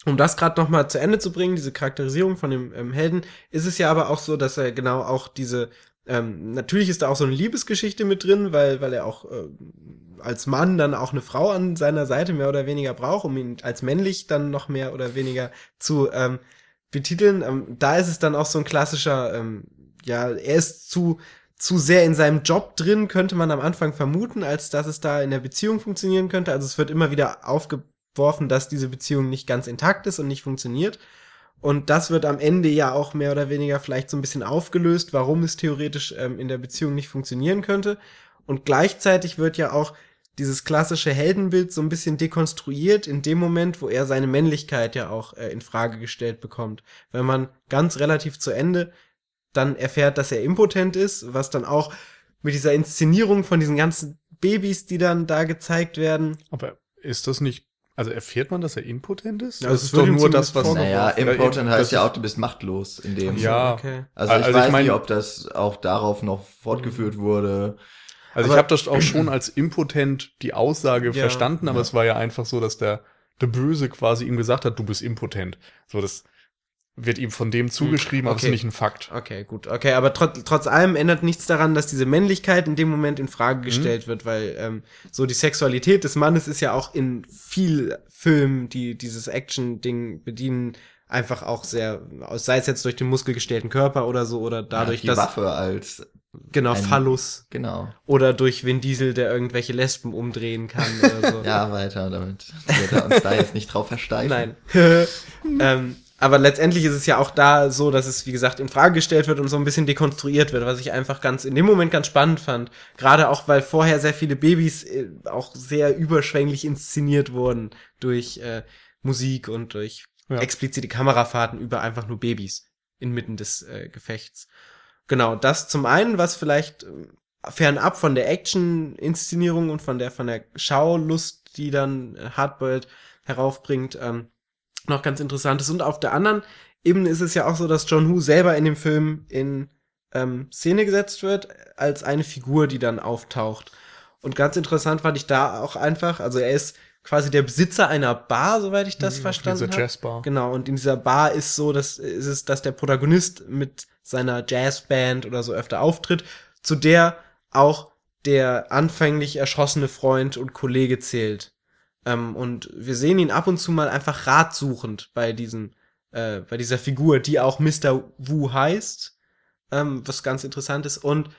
um das gerade noch mal zu Ende zu bringen, diese Charakterisierung von dem ähm, Helden, ist es ja aber auch so, dass er genau auch diese ähm, natürlich ist da auch so eine Liebesgeschichte mit drin, weil weil er auch äh, als Mann dann auch eine Frau an seiner Seite mehr oder weniger braucht, um ihn als männlich dann noch mehr oder weniger zu ähm, betiteln. Ähm, da ist es dann auch so ein klassischer, ähm, ja, er ist zu zu sehr in seinem Job drin, könnte man am Anfang vermuten, als dass es da in der Beziehung funktionieren könnte. Also es wird immer wieder aufgeworfen, dass diese Beziehung nicht ganz intakt ist und nicht funktioniert. Und das wird am Ende ja auch mehr oder weniger vielleicht so ein bisschen aufgelöst, warum es theoretisch ähm, in der Beziehung nicht funktionieren könnte. Und gleichzeitig wird ja auch dieses klassische Heldenbild so ein bisschen dekonstruiert in dem Moment, wo er seine Männlichkeit ja auch äh, in Frage gestellt bekommt. Wenn man ganz relativ zu Ende dann erfährt, dass er impotent ist, was dann auch mit dieser Inszenierung von diesen ganzen Babys, die dann da gezeigt werden.
Aber ist das nicht, also erfährt man, dass er impotent ist?
Ja,
das
es
ist doch nur das, was.
Naja, impotent
das
heißt ja auch, du bist machtlos in dem.
Ja.
Okay.
Also ich
Also ich
weiß
mein-
nicht, ob das auch darauf noch fortgeführt wurde.
Also
Aber-
ich habe das auch schon als impotent die Aussage
Ja.
verstanden, aber
Ja.
es war ja einfach so, dass der, der Böse quasi ihm gesagt hat, du bist impotent. So, das wird ihm von dem zugeschrieben, aber es
Okay.
ist nicht ein Fakt.
Okay, gut. Okay, aber trotz, trotz allem ändert nichts daran, dass diese Männlichkeit in dem Moment in
Mhm.
Frage gestellt wird, weil ähm, so die Sexualität des Mannes ist ja auch in viel Filmen, die dieses Action-Ding bedienen, einfach auch sehr, sei es jetzt durch den muskelgestellten Körper oder so, oder dadurch,
die
dass,
Waffe als,
genau,
ein-
Phallus,
genau.
oder durch Vin Diesel, der irgendwelche Lesben umdrehen kann oder so.
Ja, weiter damit. Wir uns da jetzt nicht drauf versteifen.
Nein. ähm, aber letztendlich ist es ja auch da so, dass es, wie gesagt, in Frage gestellt wird und so ein bisschen dekonstruiert wird, was ich einfach ganz in dem Moment ganz spannend fand. Gerade auch, weil vorher sehr viele Babys äh, auch sehr überschwänglich inszeniert wurden durch äh, Musik und durch
Ja.
explizite Kamerafahrten über einfach nur Babys inmitten des äh, Gefechts. Genau, das zum einen, was vielleicht äh, fernab von der Action-Inszenierung und von der von der Schaulust, die dann äh, Hardboiled heraufbringt, ähm, noch ganz interessant ist. Und auf der anderen Ebene ist es ja auch so, dass John Woo selber in dem Film in ähm, Szene gesetzt wird, als eine Figur, die dann auftaucht. Und ganz interessant fand ich da auch einfach, also er ist quasi der Besitzer einer Bar, soweit ich das
Mhm,
verstanden
Diese
habe.
Jazzbar.
Genau, und in dieser Bar ist so, dass ist es, dass der Protagonist mit seiner Jazzband oder so öfter auftritt, zu der auch der anfänglich erschossene Freund und Kollege zählt. Ähm, und wir sehen ihn ab und zu mal einfach ratsuchend bei diesem, äh, bei dieser Figur, die auch Mr. Wu heißt, ähm, was ganz interessant ist. Und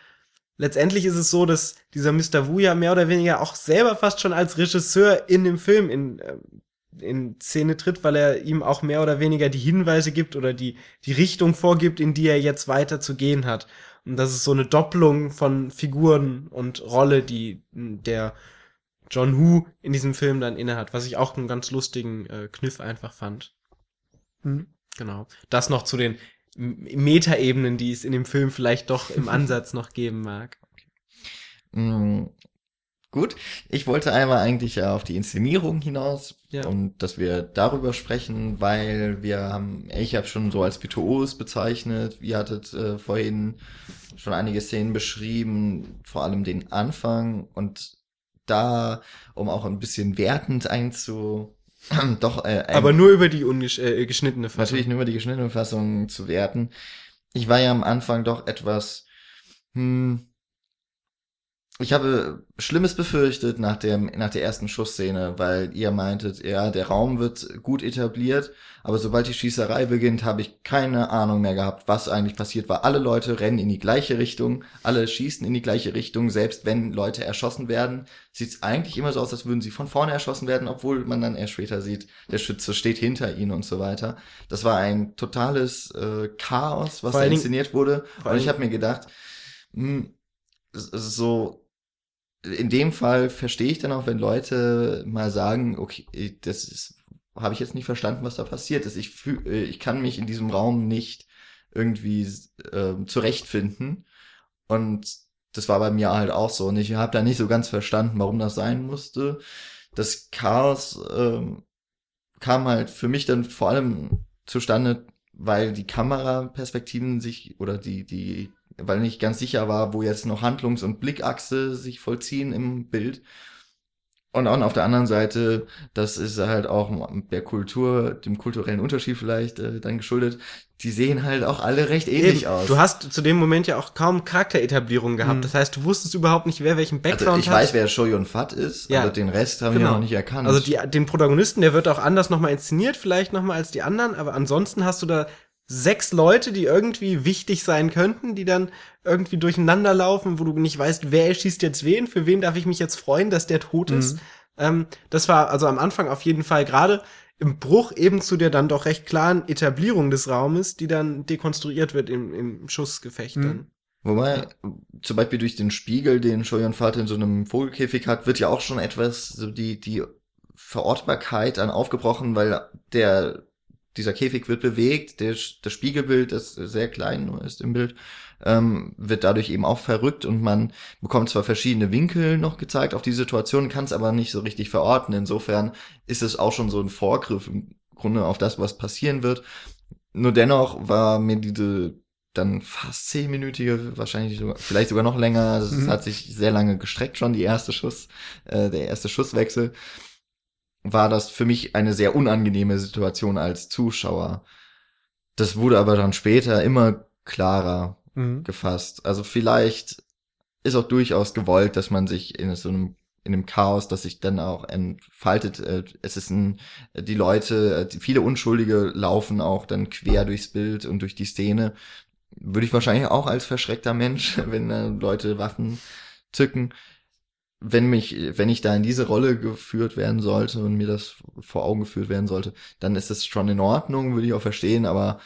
letztendlich ist es so, dass dieser Mr. Wu ja mehr oder weniger auch selber fast schon als Regisseur in dem Film in, ähm, in Szene tritt, weil er ihm auch mehr oder weniger die Hinweise gibt oder die, die Richtung vorgibt, in die er jetzt weiter zu gehen hat. Und das ist so eine Doppelung von Figuren und Rolle, die der John Woo in diesem Film dann innehat, was ich auch einen ganz lustigen äh, Kniff einfach fand.
Mhm.
Genau. Das noch zu den Metaebenen, die es in dem Film vielleicht doch im Ansatz noch geben mag.
Mm, gut, ich wollte einmal eigentlich auf die Inszenierung hinaus
Ja.
und dass wir darüber sprechen, weil wir haben, ich habe schon so als Virtuos bezeichnet, ihr hattet äh, vorhin schon einige Szenen beschrieben, vor allem den Anfang und da, um auch ein bisschen wertend einzu, doch, äh,
Aber nur über die äh, geschnittene Fassung.
natürlich nur über die geschnittene Fassung zu werten. Ich war ja am Anfang doch etwas, hm, ich habe Schlimmes befürchtet nach dem, nach der ersten Schussszene, weil ihr meintet, ja, der Raum wird gut etabliert, aber sobald die Schießerei beginnt, habe ich keine Ahnung mehr gehabt, was eigentlich passiert war. Alle Leute rennen in die gleiche Richtung, alle schießen in die gleiche Richtung, selbst wenn Leute erschossen werden, sieht es eigentlich immer so aus, als würden sie von vorne erschossen werden, obwohl man dann erst später sieht, der Schütze steht hinter ihnen und so weiter. Das war ein totales äh, Chaos, was da inszeniert wurde. Und ich habe mir gedacht, hm, s- so in dem Fall verstehe ich dann auch, wenn Leute mal sagen, okay, das ist, habe ich jetzt nicht verstanden, was da passiert ist. Ich fühl, äh, ich kann mich in diesem Raum nicht irgendwie äh, zurechtfinden. Und das war bei mir halt auch so. Und ich habe da nicht so ganz verstanden, warum das sein musste. Das Chaos ähm, kam halt für mich dann vor allem zustande, weil die Kameraperspektiven sich oder die, die, weil nicht ganz sicher war, wo jetzt noch Handlungs- und Blickachse sich vollziehen im Bild. Und auch auf der anderen Seite, das ist halt auch der Kultur, dem kulturellen Unterschied vielleicht äh, dann geschuldet, die sehen halt auch alle recht ähnlich
Eben,
aus.
Du hast zu dem Moment ja auch kaum Charakteretablierung gehabt.
Mhm.
Das heißt, du wusstest überhaupt nicht, wer welchen Background
also ich
hat.
weiß, wer Shoyun Fat ist,
Ja.
aber den Rest haben wir
Genau.
noch nicht erkannt.
Also die, den Protagonisten, der wird auch anders nochmal inszeniert, vielleicht nochmal als die anderen, aber ansonsten hast du da sechs Leute, die irgendwie wichtig sein könnten, die dann irgendwie durcheinander laufen, wo du nicht weißt, wer schießt jetzt wen, für wen darf ich mich jetzt freuen, dass der tot ist.
Mhm.
Ähm, das war also am Anfang auf jeden Fall gerade im Bruch eben zu der dann doch recht klaren Etablierung des Raumes, die dann dekonstruiert wird im, im Schussgefecht
Mhm.
dann.
Wobei, zum Beispiel durch den Spiegel, den Shoyan Vater in so einem Vogelkäfig hat, wird ja auch schon etwas, so die, die Verortbarkeit dann aufgebrochen, weil der, dieser Käfig wird bewegt, der, das Spiegelbild, das sehr klein nur ist im Bild, ähm, wird dadurch eben auch verrückt und man bekommt zwar verschiedene Winkel noch gezeigt auf die Situation, kann es aber nicht so richtig verorten. Insofern ist es auch schon so ein Vorgriff im Grunde auf das, was passieren wird. Nur dennoch war mir diese dann fast zehnminütige, wahrscheinlich sogar, vielleicht sogar noch länger. Es
Mhm.
hat sich sehr lange gestreckt schon, die erste Schuss, äh, der erste Schusswechsel. War das für mich eine sehr unangenehme Situation als Zuschauer. Das wurde aber dann später immer klarer
Mhm.
gefasst. Also vielleicht ist auch durchaus gewollt, dass man sich in so einem in einem Chaos, das sich dann auch entfaltet. äh, Es ist ein, die Leute, viele Unschuldige laufen auch dann quer durchs Bild und durch die Szene. Würde ich wahrscheinlich auch als verschreckter Mensch, wenn äh, Leute Waffen zücken. Wenn mich, wenn ich da in diese Rolle geführt werden sollte und mir das vor Augen geführt werden sollte, dann ist es schon in Ordnung, würde ich auch verstehen, aber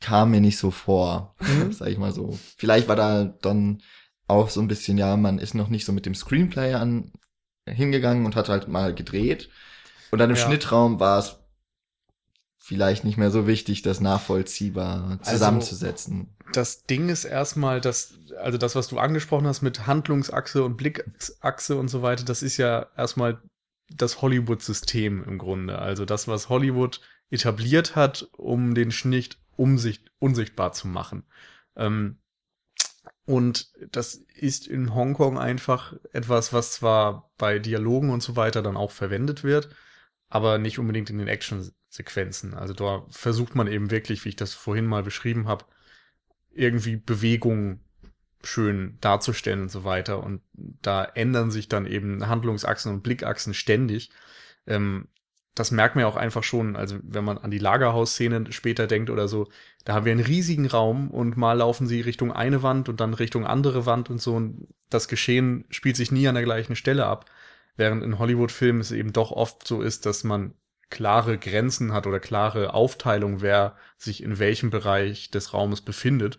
kam mir nicht so vor,
Mhm.
sag ich mal so. Vielleicht war da dann auch so ein bisschen, ja, man ist noch nicht so mit dem Screenplay an hingegangen und hat halt mal gedreht. Und dann im
Ja.
Schnittraum war es vielleicht nicht mehr so wichtig, das nachvollziehbar
Also-
zusammenzusetzen.
Das Ding ist erstmal, dass, also das, was du angesprochen hast mit Handlungsachse und Blickachse und so weiter, das ist ja erstmal das Hollywood-System im Grunde. Also das, was Hollywood etabliert hat, um den Schnitt umsicht, unsichtbar zu machen. Ähm, und das ist in Hongkong einfach etwas, was zwar bei Dialogen und so weiter dann auch verwendet wird, aber nicht unbedingt in den Action-Sequenzen. Also da versucht man eben wirklich, wie ich das vorhin mal beschrieben habe, irgendwie Bewegung schön darzustellen und so weiter. Und da ändern sich dann eben Handlungsachsen und Blickachsen ständig. Ähm, das merkt man ja auch einfach schon, also wenn man an die Lagerhausszene später denkt oder so, da haben wir einen riesigen Raum und mal laufen sie Richtung eine Wand und dann Richtung andere Wand und so. Und das Geschehen spielt sich nie an der gleichen Stelle ab. Während in Hollywood-Filmen es eben doch oft so ist, dass man klare Grenzen hat oder klare Aufteilung, wer sich in welchem Bereich des Raumes befindet.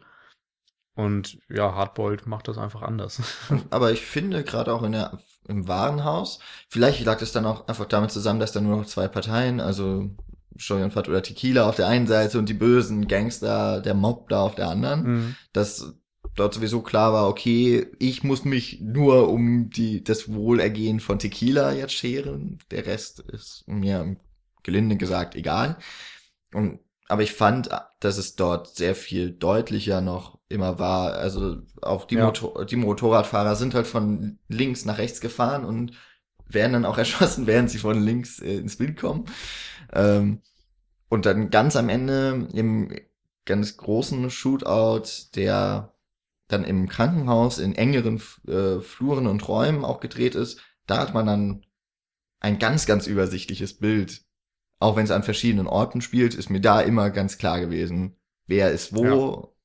Und ja, Hardboiled macht das einfach anders.
Aber ich finde gerade auch in der, im Warenhaus, vielleicht lag es dann auch einfach damit zusammen, dass da nur noch zwei Parteien, also Fat oder Tequila auf der einen Seite und die bösen Gangster, der Mob da auf der anderen,
Mhm.
dass dort sowieso klar war, okay, ich muss mich nur um die, das Wohlergehen von Tequila jetzt scheren. Der Rest ist mir gelinde gesagt egal. Und, aber ich fand, dass es dort sehr viel deutlicher noch immer war. Also auch die,
Ja.
Motor die Motorradfahrer sind halt von links nach rechts gefahren und werden dann auch erschossen, während sie von links äh, ins Bild kommen. Ähm, und dann ganz am Ende im ganz großen Shootout, der dann im Krankenhaus in engeren äh, Fluren und Räumen auch gedreht ist, da hat man dann ein ganz, ganz übersichtliches Bild. Auch wenn es an verschiedenen Orten spielt, ist mir da immer ganz klar gewesen, wer ist wo.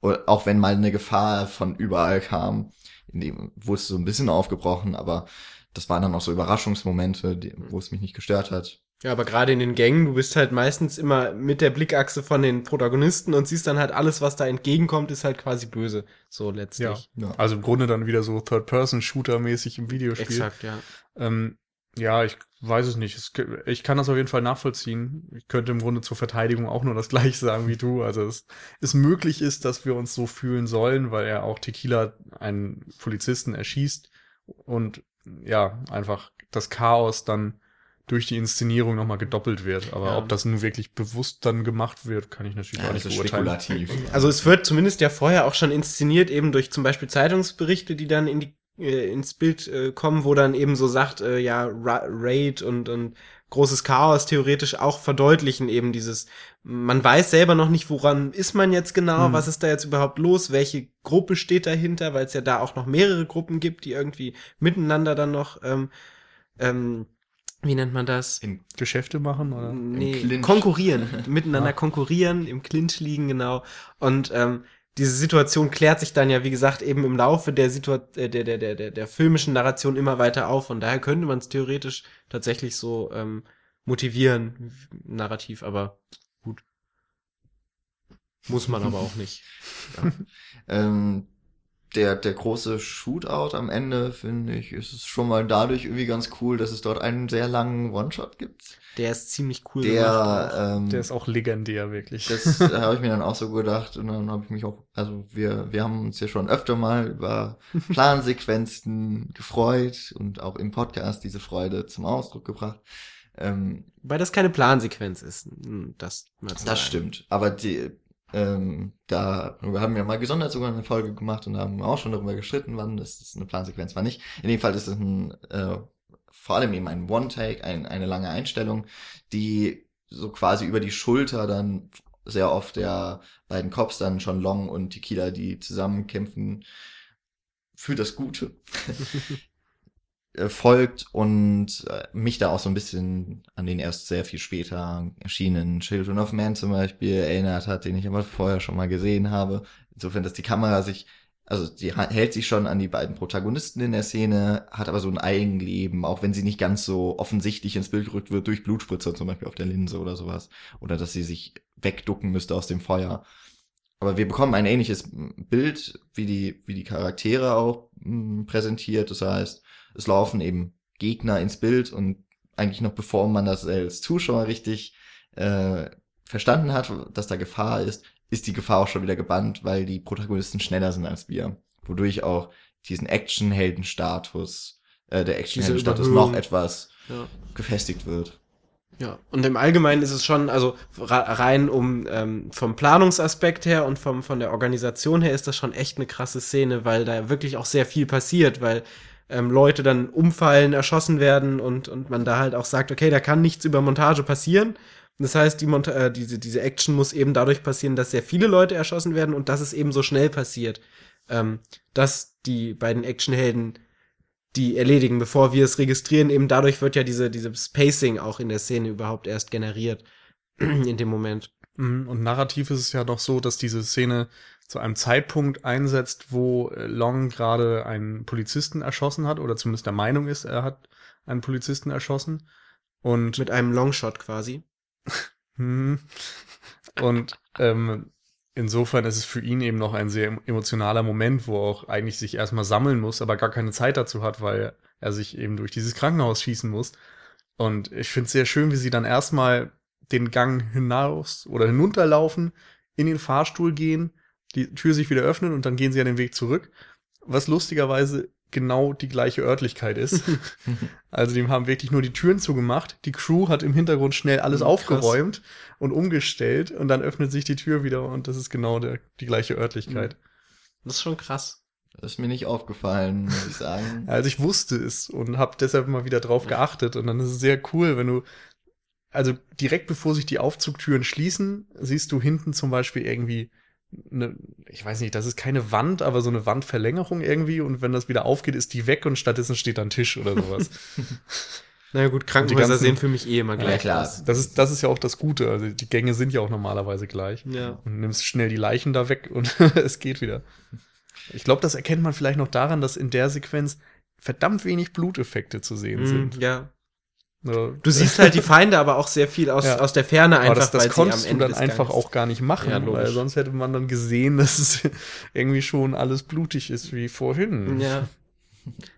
Oder auch wenn mal eine Gefahr von überall kam, in dem wurde es so ein bisschen aufgebrochen, aber das waren dann auch so Überraschungsmomente, die, wo es mich nicht gestört hat.
Ja, aber gerade in den Gängen, du bist halt meistens immer mit der Blickachse von den Protagonisten und siehst dann halt alles, was da entgegenkommt, ist halt quasi böse. So letztlich.
Ja.
Also im Grunde dann wieder so Third-Person-Shooter-mäßig im Videospiel.
Exakt, ja.
Ähm, ja, ich weiß es nicht. Es, ich kann das auf jeden Fall nachvollziehen. Ich könnte im Grunde zur Verteidigung auch nur das gleiche sagen wie du. Also es, es möglich ist, dass wir uns so fühlen sollen, weil er auch Tequila einen Polizisten erschießt und ja, einfach das Chaos dann durch die Inszenierung nochmal gedoppelt wird. Aber
Ja.
ob das nun wirklich bewusst dann gemacht wird, kann ich natürlich
Ja,
auch
das
nicht
ist
beurteilen.
spekulativ.
Also es wird zumindest ja vorher auch schon inszeniert, eben durch zum Beispiel Zeitungsberichte, die dann in die, äh, ins Bild äh, kommen, wo dann eben so sagt, äh, ja, Ra Raid und, und großes Chaos theoretisch auch verdeutlichen eben dieses, man weiß selber noch nicht, woran ist man jetzt genau,
Mhm.
was ist da jetzt überhaupt los, welche Gruppe steht dahinter, weil es ja da auch noch mehrere Gruppen gibt, die irgendwie miteinander dann noch ähm, ähm, wie nennt man das?
In,
Geschäfte machen oder?
Nee, konkurrieren, miteinander
Ja.
konkurrieren, im Clinch liegen, genau. Und ähm, diese Situation klärt sich dann ja, wie gesagt, eben im Laufe der, Situa äh, der, der, der, der, der filmischen Narration immer weiter auf. Und daher könnte man es theoretisch tatsächlich so ähm, motivieren, narrativ, aber gut. Muss man aber auch nicht.
ähm, der, der große Shootout am Ende, finde ich, ist es schon mal dadurch irgendwie ganz cool, dass es dort einen sehr langen One-Shot gibt.
Der ist ziemlich cool gemacht.
Der, ähm,
Der ist auch legendär, wirklich.
Das äh, habe ich mir dann auch so gedacht und dann habe ich mich auch, also wir, wir haben uns ja schon öfter mal über Plansequenzen gefreut und auch im Podcast diese Freude zum Ausdruck gebracht. Ähm,
Weil das keine Plansequenz ist. Hm, Das,
das stimmt, aber die, ähm, da, wir haben ja mal gesondert sogar eine Folge gemacht und haben auch schon darüber gestritten, wann das, das eine Plansequenz war nicht. In dem Fall ist es ein, äh, vor allem eben ein One-Take, ein, eine lange Einstellung, die so quasi über die Schulter dann sehr oft der beiden Cops dann schon Long und Tequila, die zusammenkämpfen für das Gute, äh, folgt und äh, mich da auch so ein bisschen an den erst sehr viel später erschienenen Children of Man zum Beispiel erinnert hat, den ich aber vorher schon mal gesehen habe. Insofern, dass die Kamera sich, also die hält sich schon an die beiden Protagonisten in der Szene, hat aber so ein Eigenleben, auch wenn sie nicht ganz so offensichtlich ins Bild gerückt wird durch Blutspritzer zum Beispiel auf der Linse oder sowas. Oder dass sie sich wegducken müsste aus dem Feuer. Aber wir bekommen ein ähnliches Bild, wie die, wie die Charaktere auch mh, präsentiert. Das heißt, es laufen eben Gegner ins Bild und eigentlich noch bevor man das als Zuschauer richtig äh, verstanden hat, dass da Gefahr ist, ist die Gefahr auch schon wieder gebannt, weil die Protagonisten schneller sind als wir. Wodurch auch diesen Action-Helden-Status, äh, der Action-Helden-Status noch etwas
Ja.
gefestigt wird.
Ja, und im Allgemeinen ist es schon, also rein um ähm, vom Planungsaspekt her und vom von der Organisation her ist das schon echt eine krasse Szene, weil da wirklich auch sehr viel passiert, weil ähm, Leute dann umfallen, erschossen werden und und man da halt auch sagt, okay, da kann nichts über Montage passieren. Das heißt, die Monta äh, diese diese Action muss eben dadurch passieren, dass sehr viele Leute erschossen werden und dass es eben so schnell passiert, ähm, dass die beiden Actionhelden die erledigen, bevor wir es registrieren. Eben dadurch wird ja diese, diese Spacing auch in der Szene überhaupt erst generiert. in dem Moment.
Mhm, Und narrativ ist es ja doch so, dass diese Szene zu einem Zeitpunkt einsetzt, wo äh, Long gerade einen Polizisten erschossen hat oder zumindest der Meinung ist, er hat einen Polizisten erschossen. Und
Mit einem Longshot quasi.
Hm. Und ähm, insofern ist es für ihn eben noch ein sehr emotionaler Moment, wo er auch eigentlich sich erstmal sammeln muss, aber gar keine Zeit dazu hat, weil er sich eben durch dieses Krankenhaus schießen muss. Und ich finde es sehr schön, wie sie dann erstmal den Gang hinaus oder hinunterlaufen, in den Fahrstuhl gehen, die Tür sich wieder öffnet und dann gehen sie ja den Weg zurück. Was lustigerweise genau die gleiche Örtlichkeit ist. also die haben wirklich nur die Türen zugemacht. Die Crew hat im Hintergrund schnell alles
Krass.
aufgeräumt und umgestellt und dann öffnet sich die Tür wieder und das ist genau der, die gleiche Örtlichkeit.
Das ist schon krass.
Das ist mir nicht aufgefallen, muss ich sagen.
Also ich wusste es und habe deshalb mal wieder drauf geachtet und dann ist es sehr cool, wenn du also direkt bevor sich die Aufzugtüren schließen, siehst du hinten zum Beispiel irgendwie eine, ich weiß nicht, das ist keine Wand, aber so eine Wandverlängerung irgendwie und wenn das wieder aufgeht, ist die weg und stattdessen steht da ein Tisch oder sowas.
Na gut, Krankenhäuser
ganzen-
sehen für mich eh immer
Ja,
gleich
klar.
aus.
Das ist, das ist ja auch das Gute. Also die Gänge sind ja auch normalerweise gleich.
Ja.
Und nimmst schnell die Leichen da weg und es geht wieder. Ich glaube, das erkennt man vielleicht noch daran, dass in der Sequenz verdammt wenig Bluteffekte zu sehen
Mm,
sind.
ja.
So.
Du siehst halt die Feinde aber auch sehr viel aus,
Ja.
aus der Ferne einfach,
Aber das, das
weil sie
konntest
am
du
Ende
dann einfach auch gar nicht machen,
Ja,
weil sonst hätte man dann gesehen, dass es irgendwie schon alles blutig ist wie vorhin.
Ja.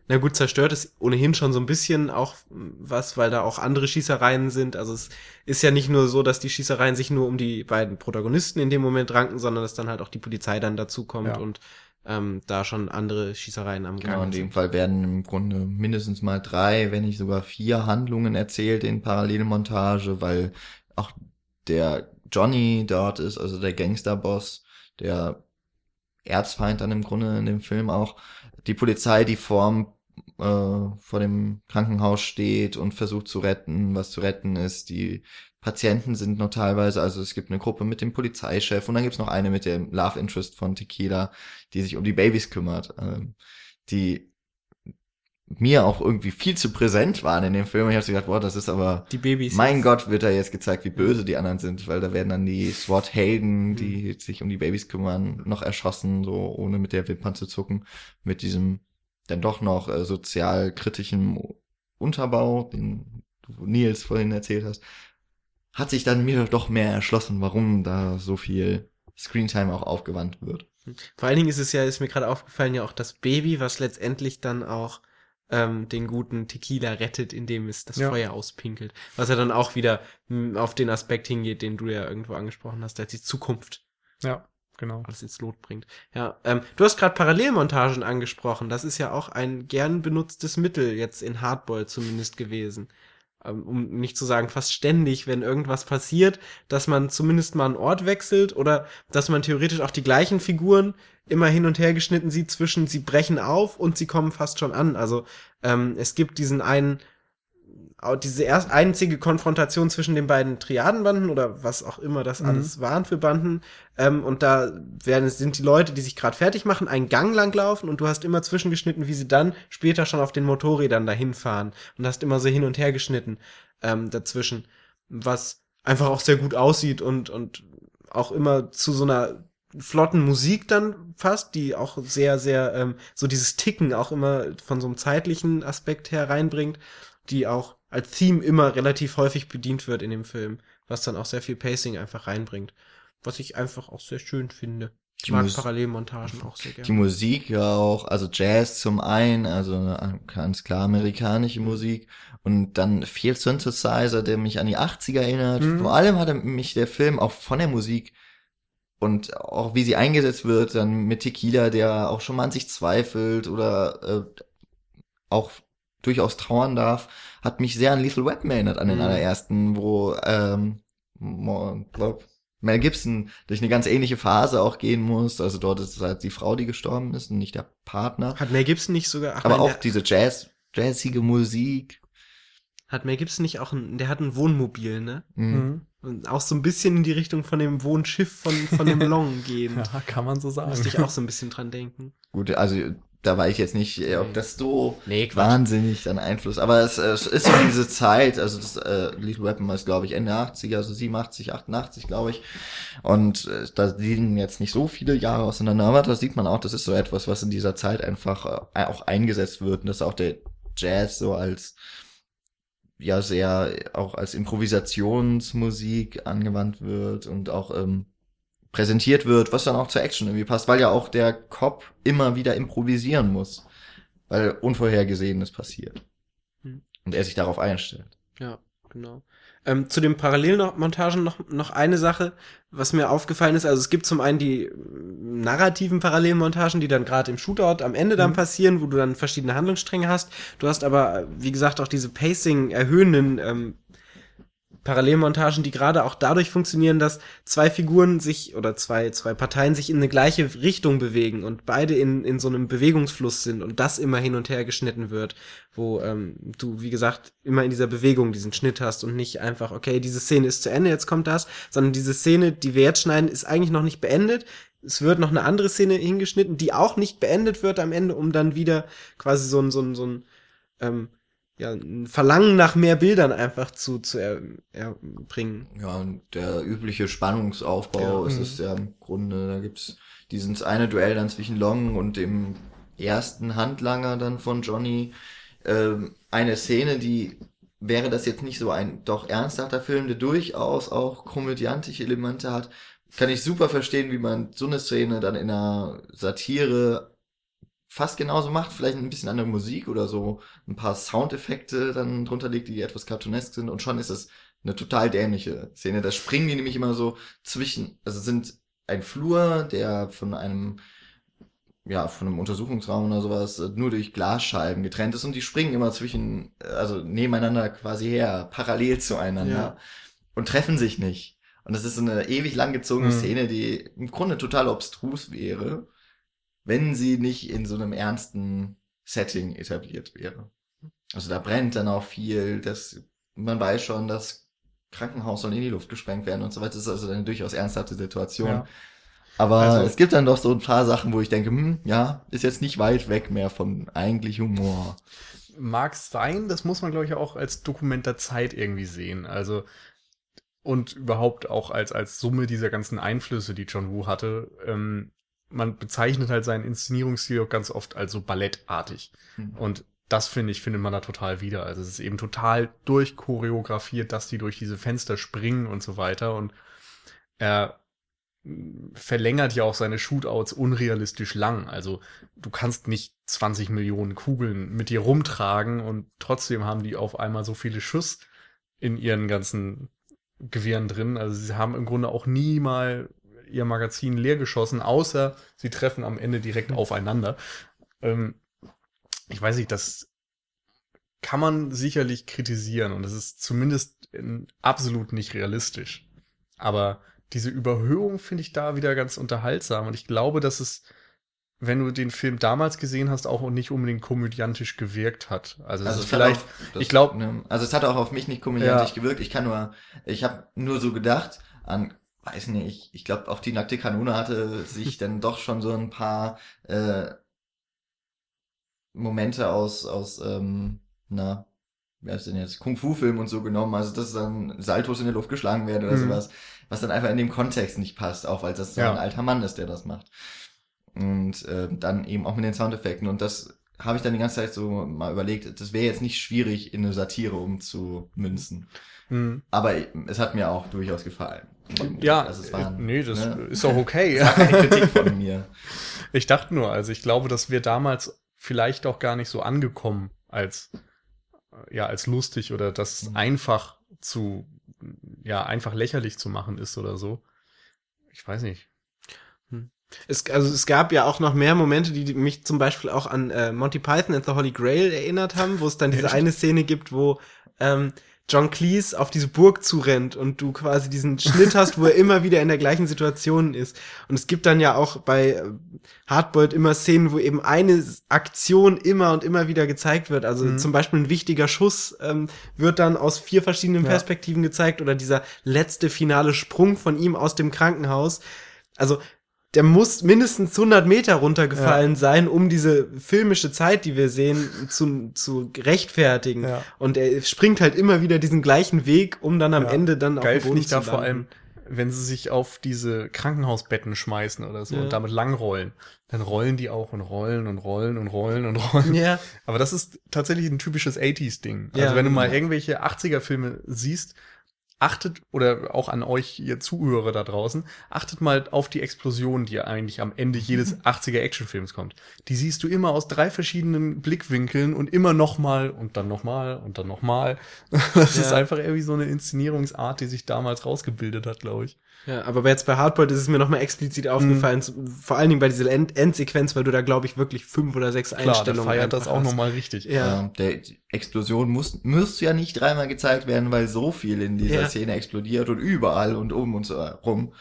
Na gut, zerstört ist ohnehin schon so ein bisschen auch was, weil da auch andere Schießereien sind. Also es ist ja nicht nur so, dass die Schießereien sich nur um die beiden Protagonisten in dem Moment ranken, sondern dass dann halt auch die Polizei dann dazukommt
Ja.
und ähm, da schon andere Schießereien am
Genau, in
Gang
dem. Fall werden im Grunde mindestens mal drei, wenn nicht sogar vier Handlungen erzählt in Parallelmontage, weil auch der Johnny dort ist, also der Gangsterboss, der Erzfeind dann im Grunde in dem Film auch, die Polizei, die vorm äh, vor dem Krankenhaus steht und versucht zu retten, was zu retten ist. Die Patienten sind noch teilweise, also es gibt eine Gruppe mit dem Polizeichef und dann gibt's noch eine mit dem Love Interest von Tequila, die sich um die Babys kümmert. Ähm, die mir auch irgendwie viel zu präsent waren in dem Film. Ich habe gedacht, boah, das ist aber
Die Babys.
mein Gott, wird da jetzt gezeigt, wie böse die anderen sind, weil da werden dann die SWAT-Helden, die sich um die Babys kümmern, noch erschossen, so ohne mit der Wimpern zu zucken, mit diesem dann doch noch äh, sozial kritischen Unterbau, den du Nils vorhin erzählt hast, hat sich dann mir doch mehr erschlossen, warum da so viel Screentime auch aufgewandt wird.
Vor allen Dingen ist es ja, ist mir gerade aufgefallen, ja auch das Baby, was letztendlich dann auch ähm, den guten Tequila rettet, indem es das
Ja.
Feuer auspinkelt. Was ja dann auch wieder mh, auf den Aspekt hingeht, den du ja irgendwo angesprochen hast, als die Zukunft
Ja, genau.
alles ins Lot bringt. Ja, ähm, du hast gerade Parallelmontagen angesprochen. Das ist ja auch ein gern benutztes Mittel jetzt in Hardball zumindest gewesen. Ähm, um nicht zu sagen fast ständig, wenn irgendwas passiert, dass man zumindest mal einen Ort wechselt oder dass man theoretisch auch die gleichen Figuren immer hin und her geschnitten sieht zwischen sie brechen auf und sie kommen fast schon an. Also ähm, es gibt diesen einen diese erst einzige Konfrontation zwischen den beiden Triadenbanden oder was auch immer das
Mhm.
alles waren für Banden. Ähm, und da werden, sind die Leute, die sich gerade fertig machen, einen Gang lang laufen und du hast immer zwischengeschnitten, wie sie dann später schon auf den Motorrädern dahin fahren und hast immer so hin und her geschnitten ähm, dazwischen, was einfach auch sehr gut aussieht und, und auch immer zu so einer flotten Musik dann fast, die auch sehr, sehr, ähm, so dieses Ticken auch immer von so einem zeitlichen Aspekt her reinbringt, die auch als Theme immer relativ häufig bedient wird in dem Film, was dann auch sehr viel Pacing einfach reinbringt. Was ich einfach auch sehr schön finde. Ich
Die
mag
Mus-
Parallelmontagen auch sehr
Die
gerne.
Musik ja auch, also Jazz zum einen, also eine ganz klar amerikanische Musik und dann viel Synthesizer, der mich an die 80er erinnert.
Mhm.
Vor allem hat mich der Film auch von der Musik und auch wie sie eingesetzt wird, dann mit Tequila, der auch schon mal an sich zweifelt oder äh, auch durchaus trauern darf, hat mich sehr an Lethal Weapon erinnert, an den
Mhm.
allerersten, wo ähm, glaub, Mel Gibson durch eine ganz ähnliche Phase auch gehen muss. Also dort ist es halt die Frau, die gestorben ist und nicht der Partner.
Hat Mel Gibson nicht sogar, ach
Aber
nein,
auch diese Jazz, jazzige Musik.
hat Mel Gibson nicht auch ein, der hat ein Wohnmobil, ne?
Mhm.
Mhm.
Und auch so ein bisschen in die Richtung von dem Wohnschiff von, von dem Long gehen.
Ja, kann man so sagen.
Musste ich auch so ein bisschen dran denken.
Gut, also da war ich jetzt nicht, äh, ob das so
Nee,
wahnsinnig dann Einfluss. Aber es, äh, es ist so diese Zeit, also das äh, Lethal Weapon ist, glaube ich, Ende 80er, also 87, 88, glaube ich. Und äh, da liegen jetzt nicht so viele Jahre auseinander, aber da sieht man auch, das ist so etwas, was in dieser Zeit einfach äh, auch eingesetzt wird und dass auch der Jazz so als ja sehr auch als Improvisationsmusik angewandt wird und auch ähm, präsentiert wird, was dann auch zur Action irgendwie passt, weil ja auch der Cop immer wieder improvisieren muss, weil Unvorhergesehenes passiert.
Hm.
Und er sich darauf einstellt.
Ja, genau. Ähm, zu den Parallelmontagen noch, noch eine Sache, was mir aufgefallen ist. Also es gibt zum einen die mm, narrativen Parallelmontagen, die dann gerade im Shootout am Ende dann
Mhm.
passieren, wo du dann verschiedene Handlungsstränge hast. Du hast aber, wie gesagt, auch diese Pacing erhöhenden ähm, Parallelmontagen, die gerade auch dadurch funktionieren, dass zwei Figuren sich oder zwei, zwei Parteien sich in eine gleiche Richtung bewegen und beide in, in so einem Bewegungsfluss sind und das immer hin und her geschnitten wird, wo ähm, du, wie gesagt, immer in dieser Bewegung diesen Schnitt hast und nicht einfach, okay, diese Szene ist zu Ende, jetzt kommt das, sondern diese Szene, die wir jetzt schneiden, ist eigentlich noch nicht beendet. Es wird noch eine andere Szene hingeschnitten, die auch nicht beendet wird am Ende, um dann wieder quasi so ein, so ein, so ein ähm, ja, ein Verlangen nach mehr Bildern einfach zu, zu er, erbringen.
Ja, und der übliche Spannungsaufbau
Ja.
ist
Mhm.
es ja im Grunde, da gibt's dieses eine Duell dann zwischen Long und dem ersten Handlanger dann von Johnny. Ähm, eine Szene, die wäre das jetzt nicht so ein doch ernsthafter Film, der durchaus auch komödiantische Elemente hat, kann ich super verstehen, wie man so eine Szene dann in einer Satire fast genauso macht, vielleicht ein bisschen andere Musik oder so, ein paar Soundeffekte dann drunter legt, die etwas cartoonesk sind und schon ist es eine total dämliche Szene. Da springen die nämlich immer so zwischen, also sind ein Flur, der von einem ja, von einem Untersuchungsraum oder sowas nur durch Glasscheiben getrennt ist und die springen immer zwischen, also nebeneinander quasi her, parallel zueinander
Ja.
und treffen sich nicht. Und das ist so eine ewig langgezogene
Mhm.
Szene, die im Grunde total obstrus wäre, wenn sie nicht in so einem ernsten Setting etabliert wäre. Also da brennt dann auch viel, das, man weiß schon, das Krankenhaus soll in die Luft gesprengt werden und so weiter. Das ist also eine durchaus ernsthafte Situation.
Ja.
Aber
Also-
es gibt dann doch so ein paar Sachen, wo ich denke, hm, ja, ist jetzt nicht weit weg mehr von eigentlich Humor.
Mag sein, das muss man, glaube ich, auch als Dokument der Zeit irgendwie sehen. Also, und überhaupt auch als, als Summe dieser ganzen Einflüsse, die John Woo hatte. Ähm, man bezeichnet halt seinen Inszenierungsstil auch ganz oft als so ballettartig.
Hm.
Und das finde ich, findet man da total wieder. Also es ist eben total durchchoreografiert, dass die durch diese Fenster springen und so weiter. Und er verlängert ja auch seine Shootouts unrealistisch lang. Also du kannst nicht 20 Millionen Kugeln mit dir rumtragen und trotzdem haben die auf einmal so viele Schuss in ihren ganzen Gewehren drin. Also sie haben im Grunde auch nie mal ihr Magazin leer geschossen, außer sie treffen am Ende direkt aufeinander. Ähm, ich weiß nicht, das kann man sicherlich kritisieren und das ist zumindest in, absolut nicht realistisch. Aber diese Überhöhung finde ich da wieder ganz unterhaltsam und ich glaube, dass es, wenn du den Film damals gesehen hast, auch nicht unbedingt komödiantisch gewirkt hat. Also, es vielleicht,
auch, das,
ich glaub-
ne, also es hat auch auf mich nicht komödiantisch
Ja.
gewirkt. Ich kann nur, ich habe nur so gedacht an, weiß nicht, ich, glaube auch die nackte Kanone hatte sich dann doch schon so ein paar äh, Momente aus aus ähm, na wer ist denn jetzt Kung Fu Film und so genommen, also dass dann Saltos in der Luft geschlagen werden oder
Mhm.
sowas, was dann einfach in dem Kontext nicht passt, auch weil das so
Ja.
ein alter Mann ist, der das macht. Und äh, dann eben auch mit den Soundeffekten und das habe ich dann die ganze Zeit so mal überlegt, das wäre jetzt nicht schwierig in eine Satire umzumünzen.
hm,
Aber es hat mir auch durchaus gefallen.
Ja,
also es war,
äh, nee, das
ne?
ist auch okay.
Das war keine Kritik von mir.
Ich dachte nur, also ich glaube, das wäre damals vielleicht auch gar nicht so angekommen als äh, ja als lustig oder dass es
Mhm.
einfach zu ja einfach lächerlich zu machen ist oder so. Ich weiß nicht.
Es, also es gab ja auch noch mehr Momente, die mich zum Beispiel auch an äh, Monty Python and the Holy Grail erinnert haben, wo es dann diese
Echt?
eine Szene gibt, wo ähm, John Cleese auf diese Burg zurennt und du quasi diesen Schnitt hast, wo er immer wieder in der gleichen Situation ist. Und es gibt dann ja auch bei äh, Hardboiled immer Szenen, wo eben eine Aktion immer und immer wieder gezeigt wird. Also
Mhm.
zum Beispiel ein wichtiger Schuss ähm, wird dann aus vier verschiedenen
Ja.
Perspektiven gezeigt oder dieser letzte finale Sprung von ihm aus dem Krankenhaus. Also der muss mindestens 100 Meter runtergefallen sein, um diese filmische Zeit, die wir sehen, zu, zu rechtfertigen.
Ja.
Und er springt halt immer wieder diesen gleichen Weg, um dann am
Ja.
Ende dann auf
Geil
dem
finde
Boden
ich da
zu
vor
landen.
allem, wenn sie sich auf diese Krankenhausbetten schmeißen oder so
Ja.
und damit langrollen. Dann rollen die auch und rollen und rollen und rollen und rollen.
Ja,
Aber das ist tatsächlich ein typisches 80s-Ding.
Ja.
Also wenn du mal irgendwelche 80er-Filme siehst, achtet, oder auch an euch, ihr Zuhörer da draußen, achtet mal auf die Explosion, die eigentlich am Ende jedes 80er-Actionfilms kommt. Die siehst du immer aus drei verschiedenen Blickwinkeln und immer nochmal und dann nochmal und dann nochmal. Das ist
Ja.
einfach irgendwie so eine Inszenierungsart, die sich damals rausgebildet hat, glaube ich.
Ja, aber jetzt bei Hardboiled ist es mir nochmal explizit aufgefallen, zu- vor allen Dingen bei dieser End Endsequenz, weil du da, glaube ich, wirklich fünf oder sechs
Klar,
Einstellungen
feiert das auch nochmal richtig.
Ja.
Ähm, der Explosion muss, muss ja nicht dreimal gezeigt werden, weil so viel in dieser
Ja.
Szene explodiert und überall und um und so rum,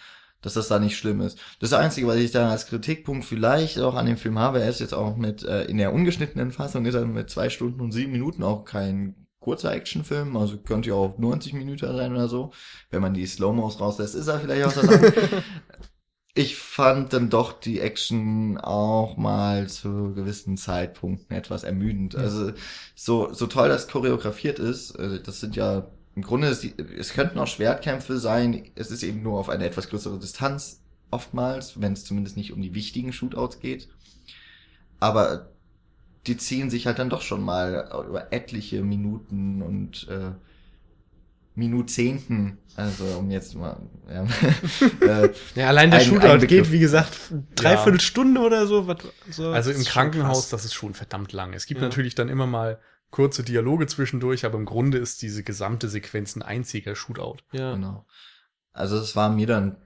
dass das da nicht schlimm ist. Das Einzige, was ich da als Kritikpunkt vielleicht auch an dem Film habe, er ist jetzt auch mit, äh, in der ungeschnittenen Fassung ist er mit zwei Stunden und sieben Minuten auch kein kurzer Actionfilm, also könnte ja auch 90 Minuten sein oder so. Wenn man die Slow-Mos rauslässt, ist er vielleicht auch so lang. Ich fand dann doch die Action auch mal zu gewissen Zeitpunkten etwas ermüdend. Also so, so toll das choreografiert ist, also das sind ja im Grunde, ist die, es könnten auch Schwertkämpfe sein, es ist eben nur auf eine etwas größere Distanz oftmals, wenn es zumindest nicht um die wichtigen Shootouts geht. Aber die ziehen sich halt dann doch schon mal über etliche Minuten und äh, Minutzehnten, also um jetzt mal, ja, äh,
Ja, allein der
Ein-
Shootout
ein
geht, wie gesagt, dreiviertel Stunde oder so. Was, so
Also im Krankenhaus,
krass.
das ist schon verdammt lang. Es gibt
Ja.
natürlich dann immer mal kurze Dialoge zwischendurch, aber im Grunde ist diese gesamte Sequenz ein einziger Shootout.
Ja.
Genau. Also es war mir dann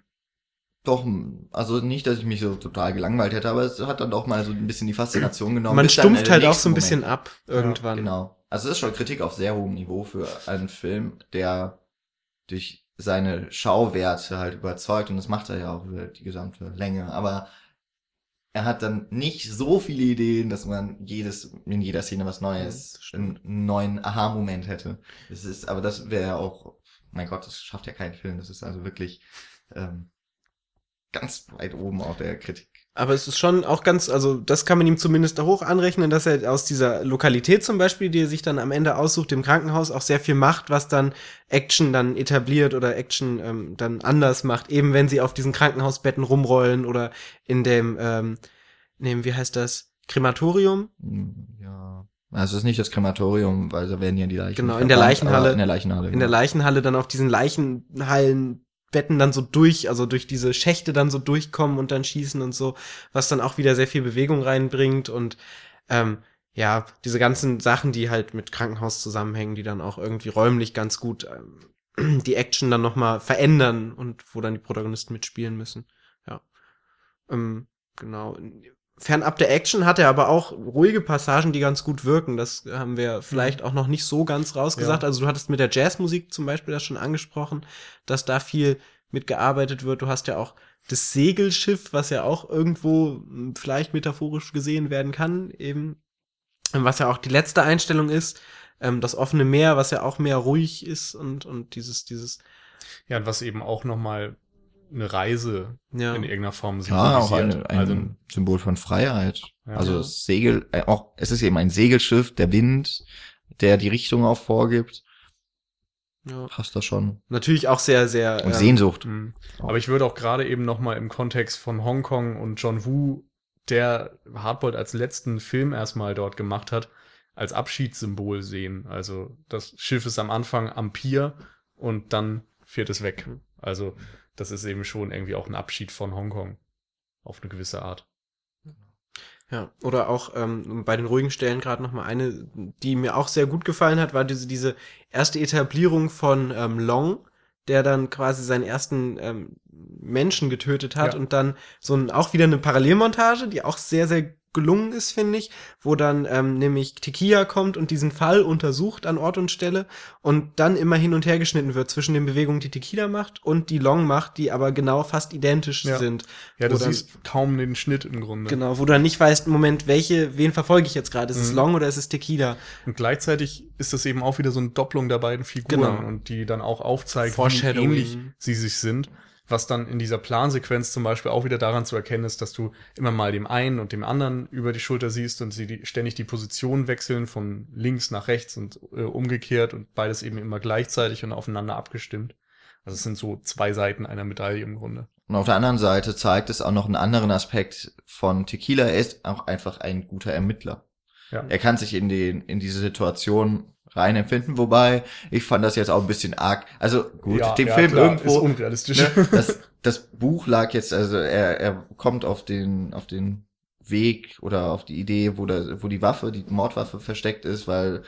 doch, also nicht, dass ich mich so total gelangweilt hätte, aber es hat dann doch mal so ein bisschen die Faszination genommen.
Man stumpft halt auch so ein bisschen
Moment.
ab irgendwann.
Genau. Also es ist schon Kritik auf sehr hohem Niveau für einen Film, der durch seine Schauwerte halt überzeugt und das macht er ja auch über die gesamte Länge, aber er hat dann nicht so viele Ideen, dass man jedes, in jeder Szene was Neues, einen neuen Aha-Moment hätte. Das ist, aber das wäre ja auch, mein Gott, das schafft ja kein Film. Das ist also wirklich ähm, ganz weit oben auf der Kritik.
Aber es ist schon auch ganz, also das kann man ihm zumindest da hoch anrechnen, dass er aus dieser Lokalität zum Beispiel, die er sich dann am Ende aussucht, im Krankenhaus auch sehr viel macht, was dann Action dann etabliert oder Action ähm, dann anders macht, eben wenn sie auf diesen Krankenhausbetten rumrollen oder in dem, ähm, nehmen, wie heißt das, Krematorium?
Hm, Ja. Also es ist nicht das Krematorium, weil da werden ja die Leichen.
Genau, in der Leichenhalle.
In der Leichenhalle.
in der
genau.
Leichenhalle dann auf diesen Leichenhallenbetten dann so durch, also durch diese Schächte dann so durchkommen und dann schießen und so, was dann auch wieder sehr viel Bewegung reinbringt und ähm, ja, diese ganzen Sachen, die halt mit Krankenhaus zusammenhängen, die dann auch irgendwie räumlich ganz gut ähm, die Action dann nochmal verändern und wo dann die Protagonisten mitspielen müssen. Ja. Ähm, genau. Fernab der Action hat er aber auch ruhige Passagen, die ganz gut wirken. Das haben wir vielleicht auch noch nicht so ganz rausgesagt.
Ja.
Also du hattest mit der Jazzmusik zum Beispiel das schon angesprochen, dass da viel mitgearbeitet wird. Du hast ja auch das Segelschiff, was ja auch irgendwo hm, vielleicht metaphorisch gesehen werden kann, eben, was ja auch die letzte Einstellung ist. Ähm, das offene Meer, was ja auch mehr ruhig ist und, und dieses, dieses,
Ja, und was eben auch nochmal eine Reise
ja.
in irgendeiner Form
Ja, auch ein, ein
also,
Symbol von Freiheit.
Ja.
also das Segel, äh, auch es ist eben ein Segelschiff, der Wind, der die Richtung auch vorgibt.
ja.
Passt das schon.
Natürlich auch sehr, sehr.
Und
ähm,
Sehnsucht.
mh. aber ich würde auch gerade eben nochmal im Kontext von Hongkong und John Woo, der Hardboiled als letzten Film erstmal dort gemacht hat, als Abschiedssymbol sehen. Also das Schiff ist am Anfang am Pier und dann fährt es weg. Also das ist eben schon irgendwie auch ein Abschied von Hongkong. Auf eine gewisse Art.
Ja, oder auch ähm, bei den ruhigen Stellen gerade noch mal eine, die mir auch sehr gut gefallen hat, war diese, diese erste Etablierung von ähm, Long, der dann quasi seinen ersten ähm, Menschen getötet hat
Ja.
und dann so ein, auch wieder eine Parallelmontage, die auch sehr, sehr gelungen ist, finde ich, wo dann ähm, nämlich Tequila kommt und diesen Fall untersucht an Ort und Stelle und dann immer hin und her geschnitten wird zwischen den Bewegungen, die Tequila macht und die Long macht, die aber genau fast identisch
Ja.
sind.
Ja, du
dann-
siehst kaum den Schnitt im Grunde.
Genau, wo du dann nicht weißt, Moment, welche, wen verfolge ich jetzt gerade? Ist es
Mhm.
Long oder ist es Tequila?
Und gleichzeitig ist das eben auch wieder so eine Doppelung der beiden Figuren
Genau.
und die dann auch aufzeigt, wie ähnlich sie sich sind. Was dann in dieser Plansequenz zum Beispiel auch wieder daran zu erkennen ist, dass du immer mal dem einen und dem anderen über die Schulter siehst und sie die, ständig die Position wechseln von links nach rechts und äh, umgekehrt und beides eben immer gleichzeitig und aufeinander abgestimmt. Also es sind so zwei Seiten einer Medaille im Grunde.
Und auf der anderen Seite zeigt es auch noch einen anderen Aspekt von Tequila. Er ist auch einfach ein guter Ermittler.
Ja.
Er kann sich in den, in diese Situation rein empfinden, wobei ich fand das jetzt auch ein bisschen arg. Also gut,
ja,
dem
ja,
Film
klar,
irgendwo.
ist unrealistisch.
ne, das, das Buch lag jetzt, also er, er kommt auf den, auf den Weg oder auf die Idee, wo, da, wo die Waffe, die Mordwaffe versteckt ist, weil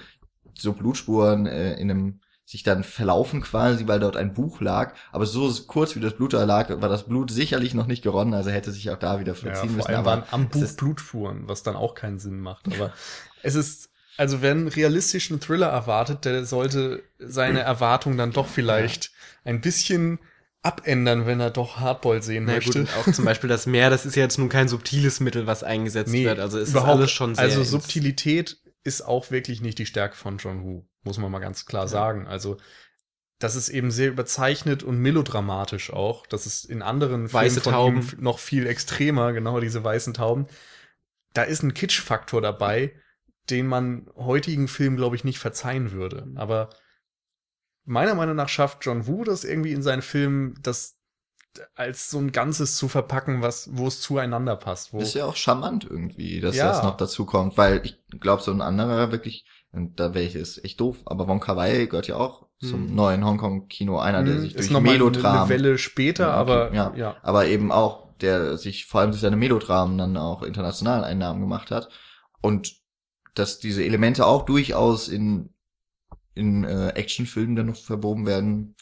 so Blutspuren äh, in einem sich dann verlaufen quasi, weil dort ein Buch lag. Aber so kurz wie das Blut da lag, war das Blut sicherlich noch nicht geronnen, also hätte sich auch da wieder
Ja,
verziehen
vor
müssen.
allem
Aber
waren am Buch Blutspuren, was dann auch keinen Sinn macht. Aber es ist, also wer einen realistischen Thriller erwartet, der sollte seine Erwartung dann doch vielleicht ein bisschen abändern, wenn er doch Hardball sehen
Na ja, gut,
möchte.
und auch zum Beispiel das Meer, das ist ja jetzt nun kein subtiles Mittel, was eingesetzt wird. Also es ist alles schon sehr.
also Subtilität ist auch wirklich nicht die Stärke von John Woo, muss man mal ganz klar sagen. Also das ist eben sehr überzeichnet und melodramatisch auch. Das ist in anderen
Weiße
von
Tauben.
noch viel extremer, genau diese weißen Tauben. Da ist ein Kitsch-Faktor dabei, den man heutigen Filmen, glaube ich, nicht verzeihen würde. Aber meiner Meinung nach schafft John Woo das irgendwie in seinen Filmen, das als so ein Ganzes zu verpacken, was, wo es zueinander passt. Wo,
ist ja auch charmant irgendwie, dass
Ja.
das noch dazu kommt, weil ich glaube, so ein anderer wirklich, und da wäre ich ist echt doof, aber Wong Kar Wai gehört ja auch zum
Hm.
neuen Hongkong-Kino, einer, der
Hm,
sich
ist
durch
noch mal
Melodram,
eine Welle später,
Ja, okay,
aber
ja.
ja.
aber eben auch, der sich vor allem durch seine Melodramen dann auch internationalen Einnahmen gemacht hat und dass diese Elemente auch durchaus in in äh, Actionfilmen dann noch verwoben werden,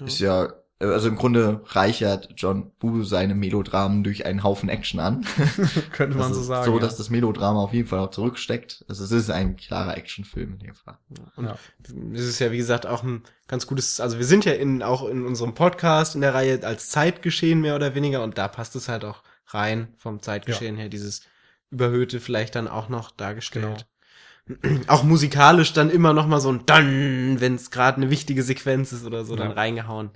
Ja.
ist ja äh, also im Grunde reichert John Woo seine Melodramen durch einen Haufen Action an.
könnte man
Also
so sagen.
So,
ja.
dass das Melodrama auf jeden Fall auch zurücksteckt. Also es ist ein klarer Actionfilm in dem Fall.
Und
Ja.
es ist ja, wie gesagt, auch ein ganz gutes, also wir sind ja in, auch in unserem Podcast in der Reihe als Zeitgeschehen mehr oder weniger und da passt es halt auch rein vom Zeitgeschehen her, dieses Überhöhte vielleicht dann auch noch dargestellt. Auch musikalisch dann immer noch mal so ein Dann, wenn es gerade eine wichtige Sequenz ist oder so, dann
Ja.
reingehauen.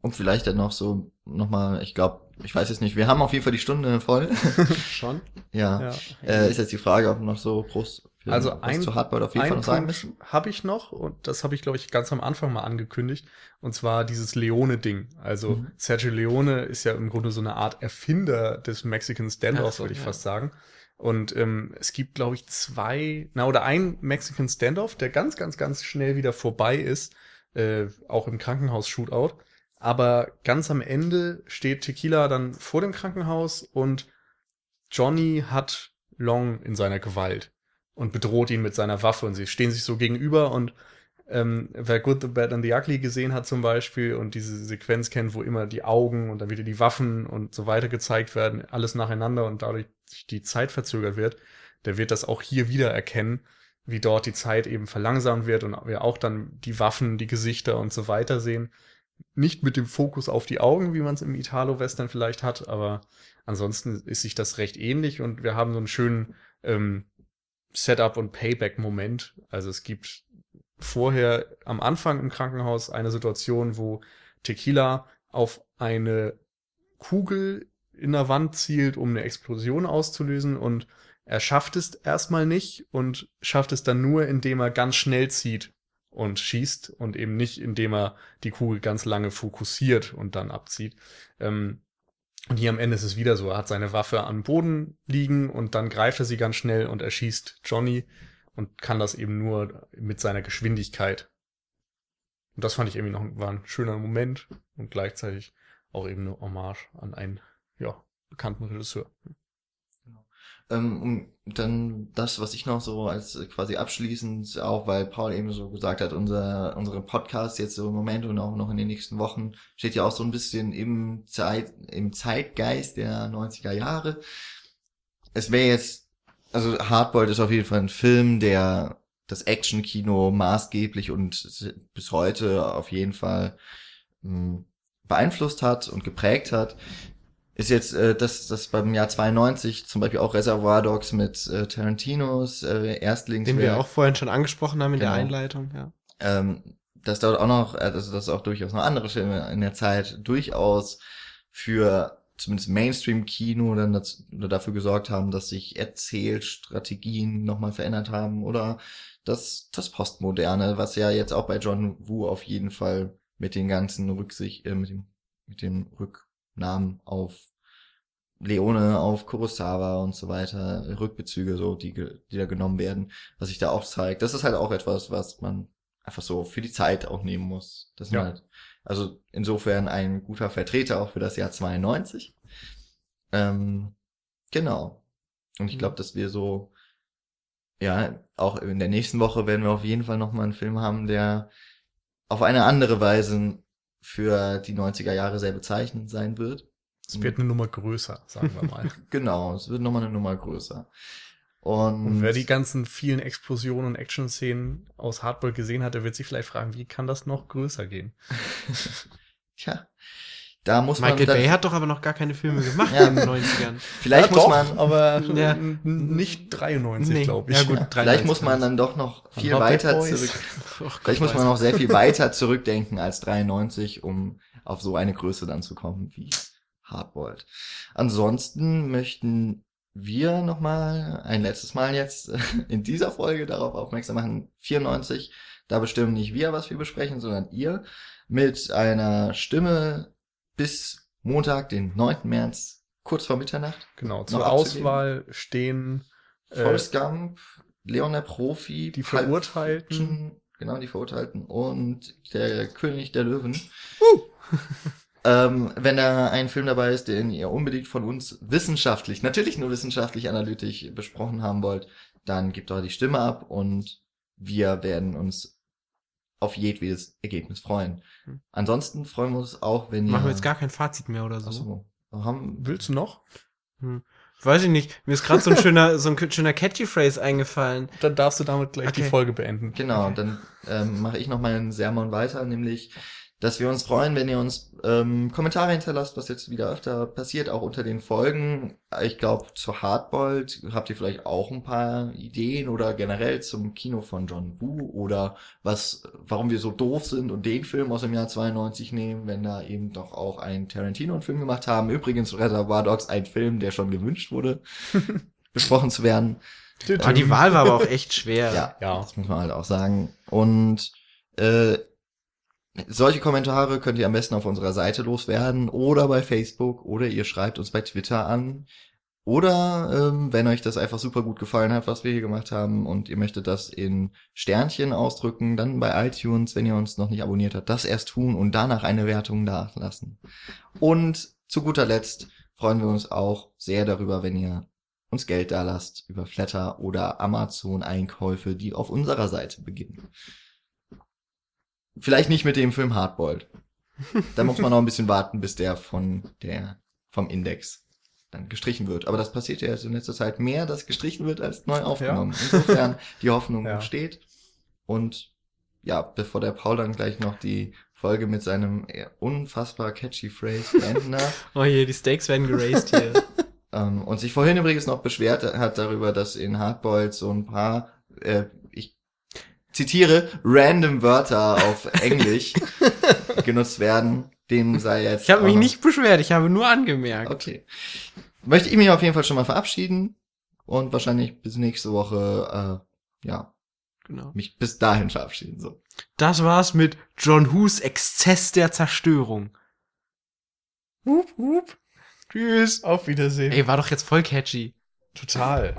Und vielleicht dann noch so nochmal, ich glaube, ich weiß jetzt nicht, wir haben auf jeden Fall die Stunde voll.
Schon?
ja.
Ja.
Äh, ist jetzt die Frage, ob noch so groß
Also ein-
zu Hardboiled auf jeden Fall noch sagen müssen.
habe ich noch und das habe ich, glaube ich, ganz am Anfang mal angekündigt. Und zwar dieses Leone-Ding. Also
Mhm.
Sergio Leone ist ja im Grunde so eine Art Erfinder des Mexican Standoff,
so,
würde ich
ja.
fast sagen. Und ähm, es gibt, glaube ich, zwei, na oder ein Mexican Standoff, der ganz, ganz, ganz schnell wieder vorbei ist, äh, auch im Krankenhaus-Shootout. Aber ganz am Ende steht Tequila dann vor dem Krankenhaus und Johnny hat Long in seiner Gewalt und bedroht ihn mit seiner Waffe und sie stehen sich so gegenüber und ähm, wer Good, the Bad and the Ugly gesehen hat zum Beispiel und diese Sequenz kennt, wo immer die Augen und dann wieder die Waffen und so weiter gezeigt werden, alles nacheinander und dadurch die Zeit verzögert wird, der wird das auch hier wieder erkennen, wie dort die Zeit eben verlangsamt wird und wir auch dann die Waffen, die Gesichter und so weiter sehen. Nicht mit dem Fokus auf die Augen, wie man es im Italo-Western vielleicht hat, aber ansonsten ist sich das recht ähnlich und wir haben so einen schönen ähm, Setup- und Payback-Moment. Also es gibt vorher am Anfang im Krankenhaus eine Situation, wo Tequila auf eine Kugel in der Wand zielt, um eine Explosion auszulösen und er schafft es erstmal nicht und schafft es dann nur, indem er ganz schnell zieht und schießt und eben nicht, indem er die Kugel ganz lange fokussiert und dann abzieht. Ähm, und hier am Ende ist es wieder so. Er hat seine Waffe am Boden liegen und dann greift er sie ganz schnell und erschießt Johnny und kann das eben nur mit seiner Geschwindigkeit. Und das fand ich irgendwie noch war ein schöner Moment und gleichzeitig auch eben eine Hommage an einen ja, bekannten Regisseur.
Ähm, um dann das, was ich noch so als äh, quasi abschließend, auch weil Paul eben so gesagt hat, unser, unsere Podcast jetzt so im Moment und auch noch in den nächsten Wochen steht ja auch so ein bisschen im Zeit, im Zeitgeist der 90er Jahre. Es wäre jetzt, also Hardboiled ist auf jeden Fall ein Film, der das Action-Kino maßgeblich und bis heute auf jeden Fall mh, beeinflusst hat und geprägt hat ist jetzt äh, das das beim Jahr 92 zum Beispiel auch Reservoir Dogs mit äh, Tarantinos äh, Erstlingswerk.
Den wir auch vorhin schon angesprochen haben in der
Genau.
Einleitung, ja.
ähm, dass dort auch noch, also dass auch durchaus noch andere Filme in der Zeit durchaus für zumindest Mainstream-Kino dann dazu, oder dafür gesorgt haben, dass sich Erzählstrategien nochmal verändert haben oder das, das Postmoderne, was ja jetzt auch bei John Woo auf jeden Fall mit den ganzen Rücksicht, äh, mit dem, mit den Rücknahmen auf Leone, auf Kurosawa und so weiter, Rückbezüge so, die, die da genommen werden, was sich da auch zeigt. Das ist halt auch etwas, was man einfach so für die Zeit auch nehmen muss. Das
Ja.
halt, also insofern ein guter Vertreter auch für das Jahr 92. Ähm, genau. Und ich glaube, dass wir so, ja, auch in der nächsten Woche werden wir auf jeden Fall nochmal einen Film haben, der auf eine andere Weise für die 90er Jahre sehr bezeichnend sein wird.
Es wird eine Nummer größer, sagen wir mal.
Genau, es wird nochmal eine Nummer größer. Und,
Und wer die ganzen vielen Explosionen und Action-Szenen aus Hardball gesehen hat, der wird sich vielleicht fragen, wie kann das noch größer gehen?
Tja, da muss
Michael
man
Bay hat doch aber noch gar keine Filme gemacht
Ja.
in den 90ern.
vielleicht
Ja,
muss
doch,
man,
aber
Ja.
nicht 93,
Nee.
glaube ich.
Ja gut,
vielleicht
93
muss man dann doch noch viel weiter zurück,
Oh Gott,
vielleicht muss man noch sehr viel weiter zurückdenken als 93, um auf so eine Größe dann zu kommen wie Hardboiled. Ansonsten möchten wir nochmal ein letztes Mal jetzt in dieser Folge darauf aufmerksam machen, 94, da bestimmen nicht wir, was wir besprechen, sondern ihr mit einer Stimme bis Montag, den 9. März, kurz vor Mitternacht.
Genau, zur. Auswahl stehen äh,
Forrest Gump, Leon der Profi,
die Verurteilten.
Genau, die Verurteilten und der König der Löwen. ähm, wenn da ein Film dabei ist, den ihr unbedingt von uns wissenschaftlich, natürlich nur wissenschaftlich analytisch besprochen haben wollt, dann gebt doch die Stimme ab und wir werden uns auf jedwedes Ergebnis freuen.
Hm.
Ansonsten freuen wir uns auch, wenn ihr...
Machen wir jetzt gar kein Fazit mehr oder so.
Ach so. Haben,
Willst du noch?
Weiß ich nicht. Mir ist gerade so ein schöner, so ein schöner Catchy-Phrase eingefallen.
Dann darfst du damit gleich die
Okay.
Folge beenden.
Genau, dann ähm, mache ich noch meinen Sermon weiter, nämlich, dass wir uns freuen, wenn ihr uns ähm, Kommentare hinterlasst, was jetzt wieder öfter passiert, auch unter den Folgen. Ich glaube, zu Hardboiled habt ihr vielleicht auch ein paar Ideen oder generell zum Kino von John Woo oder was, warum wir so doof sind und den Film aus dem Jahr 92 nehmen, wenn da eben doch auch ein Tarantino einen Film gemacht haben. Übrigens Reservoir Dogs ein Film, der schon gewünscht wurde, besprochen zu werden.
Aber die Wahl war aber auch echt schwer.
Ja,
Ja.
das muss man halt auch sagen. Und äh, solche Kommentare könnt ihr am besten auf unserer Seite loswerden oder bei Facebook oder ihr schreibt uns bei Twitter an. Oder ähm, wenn euch das einfach super gut gefallen hat, was wir hier gemacht haben und ihr möchtet das in Sternchen ausdrücken, dann bei iTunes, wenn ihr uns noch nicht abonniert habt, das erst tun und danach eine Wertung da lassen. Und zu guter Letzt freuen wir uns auch sehr darüber, wenn ihr uns Geld da lasst über Flatter oder Amazon Einkäufe, die auf unserer Seite beginnen. Vielleicht nicht mit dem Film Hardboiled. Da muss man noch ein bisschen warten, bis der von der vom Index dann gestrichen wird. Aber das passiert ja jetzt in letzter Zeit mehr, dass gestrichen wird als neu aufgenommen. Insofern die Hoffnung
Ja.
steht. Und ja, bevor der Paul dann gleich noch die Folge mit seinem eher unfassbar catchy Phrase beenden darf,
Oh je, die Stakes werden geraced hier.
ähm, und sich vorhin übrigens noch beschwert hat darüber, dass in Hardboiled so ein paar, äh, ich zitiere, random Wörter auf Englisch genutzt werden. Dem sei jetzt.
Ich habe mich nicht beschwert, ich habe nur angemerkt.
Okay. Möchte ich mich auf jeden Fall schon mal verabschieden und wahrscheinlich bis nächste Woche, äh, ja,
Genau.
mich bis dahin verabschieden. So.
Das war's mit John Hus Exzess der Zerstörung.
Hup, hup. Tschüss. Auf Wiedersehen.
Ey, war doch jetzt voll catchy.
Total.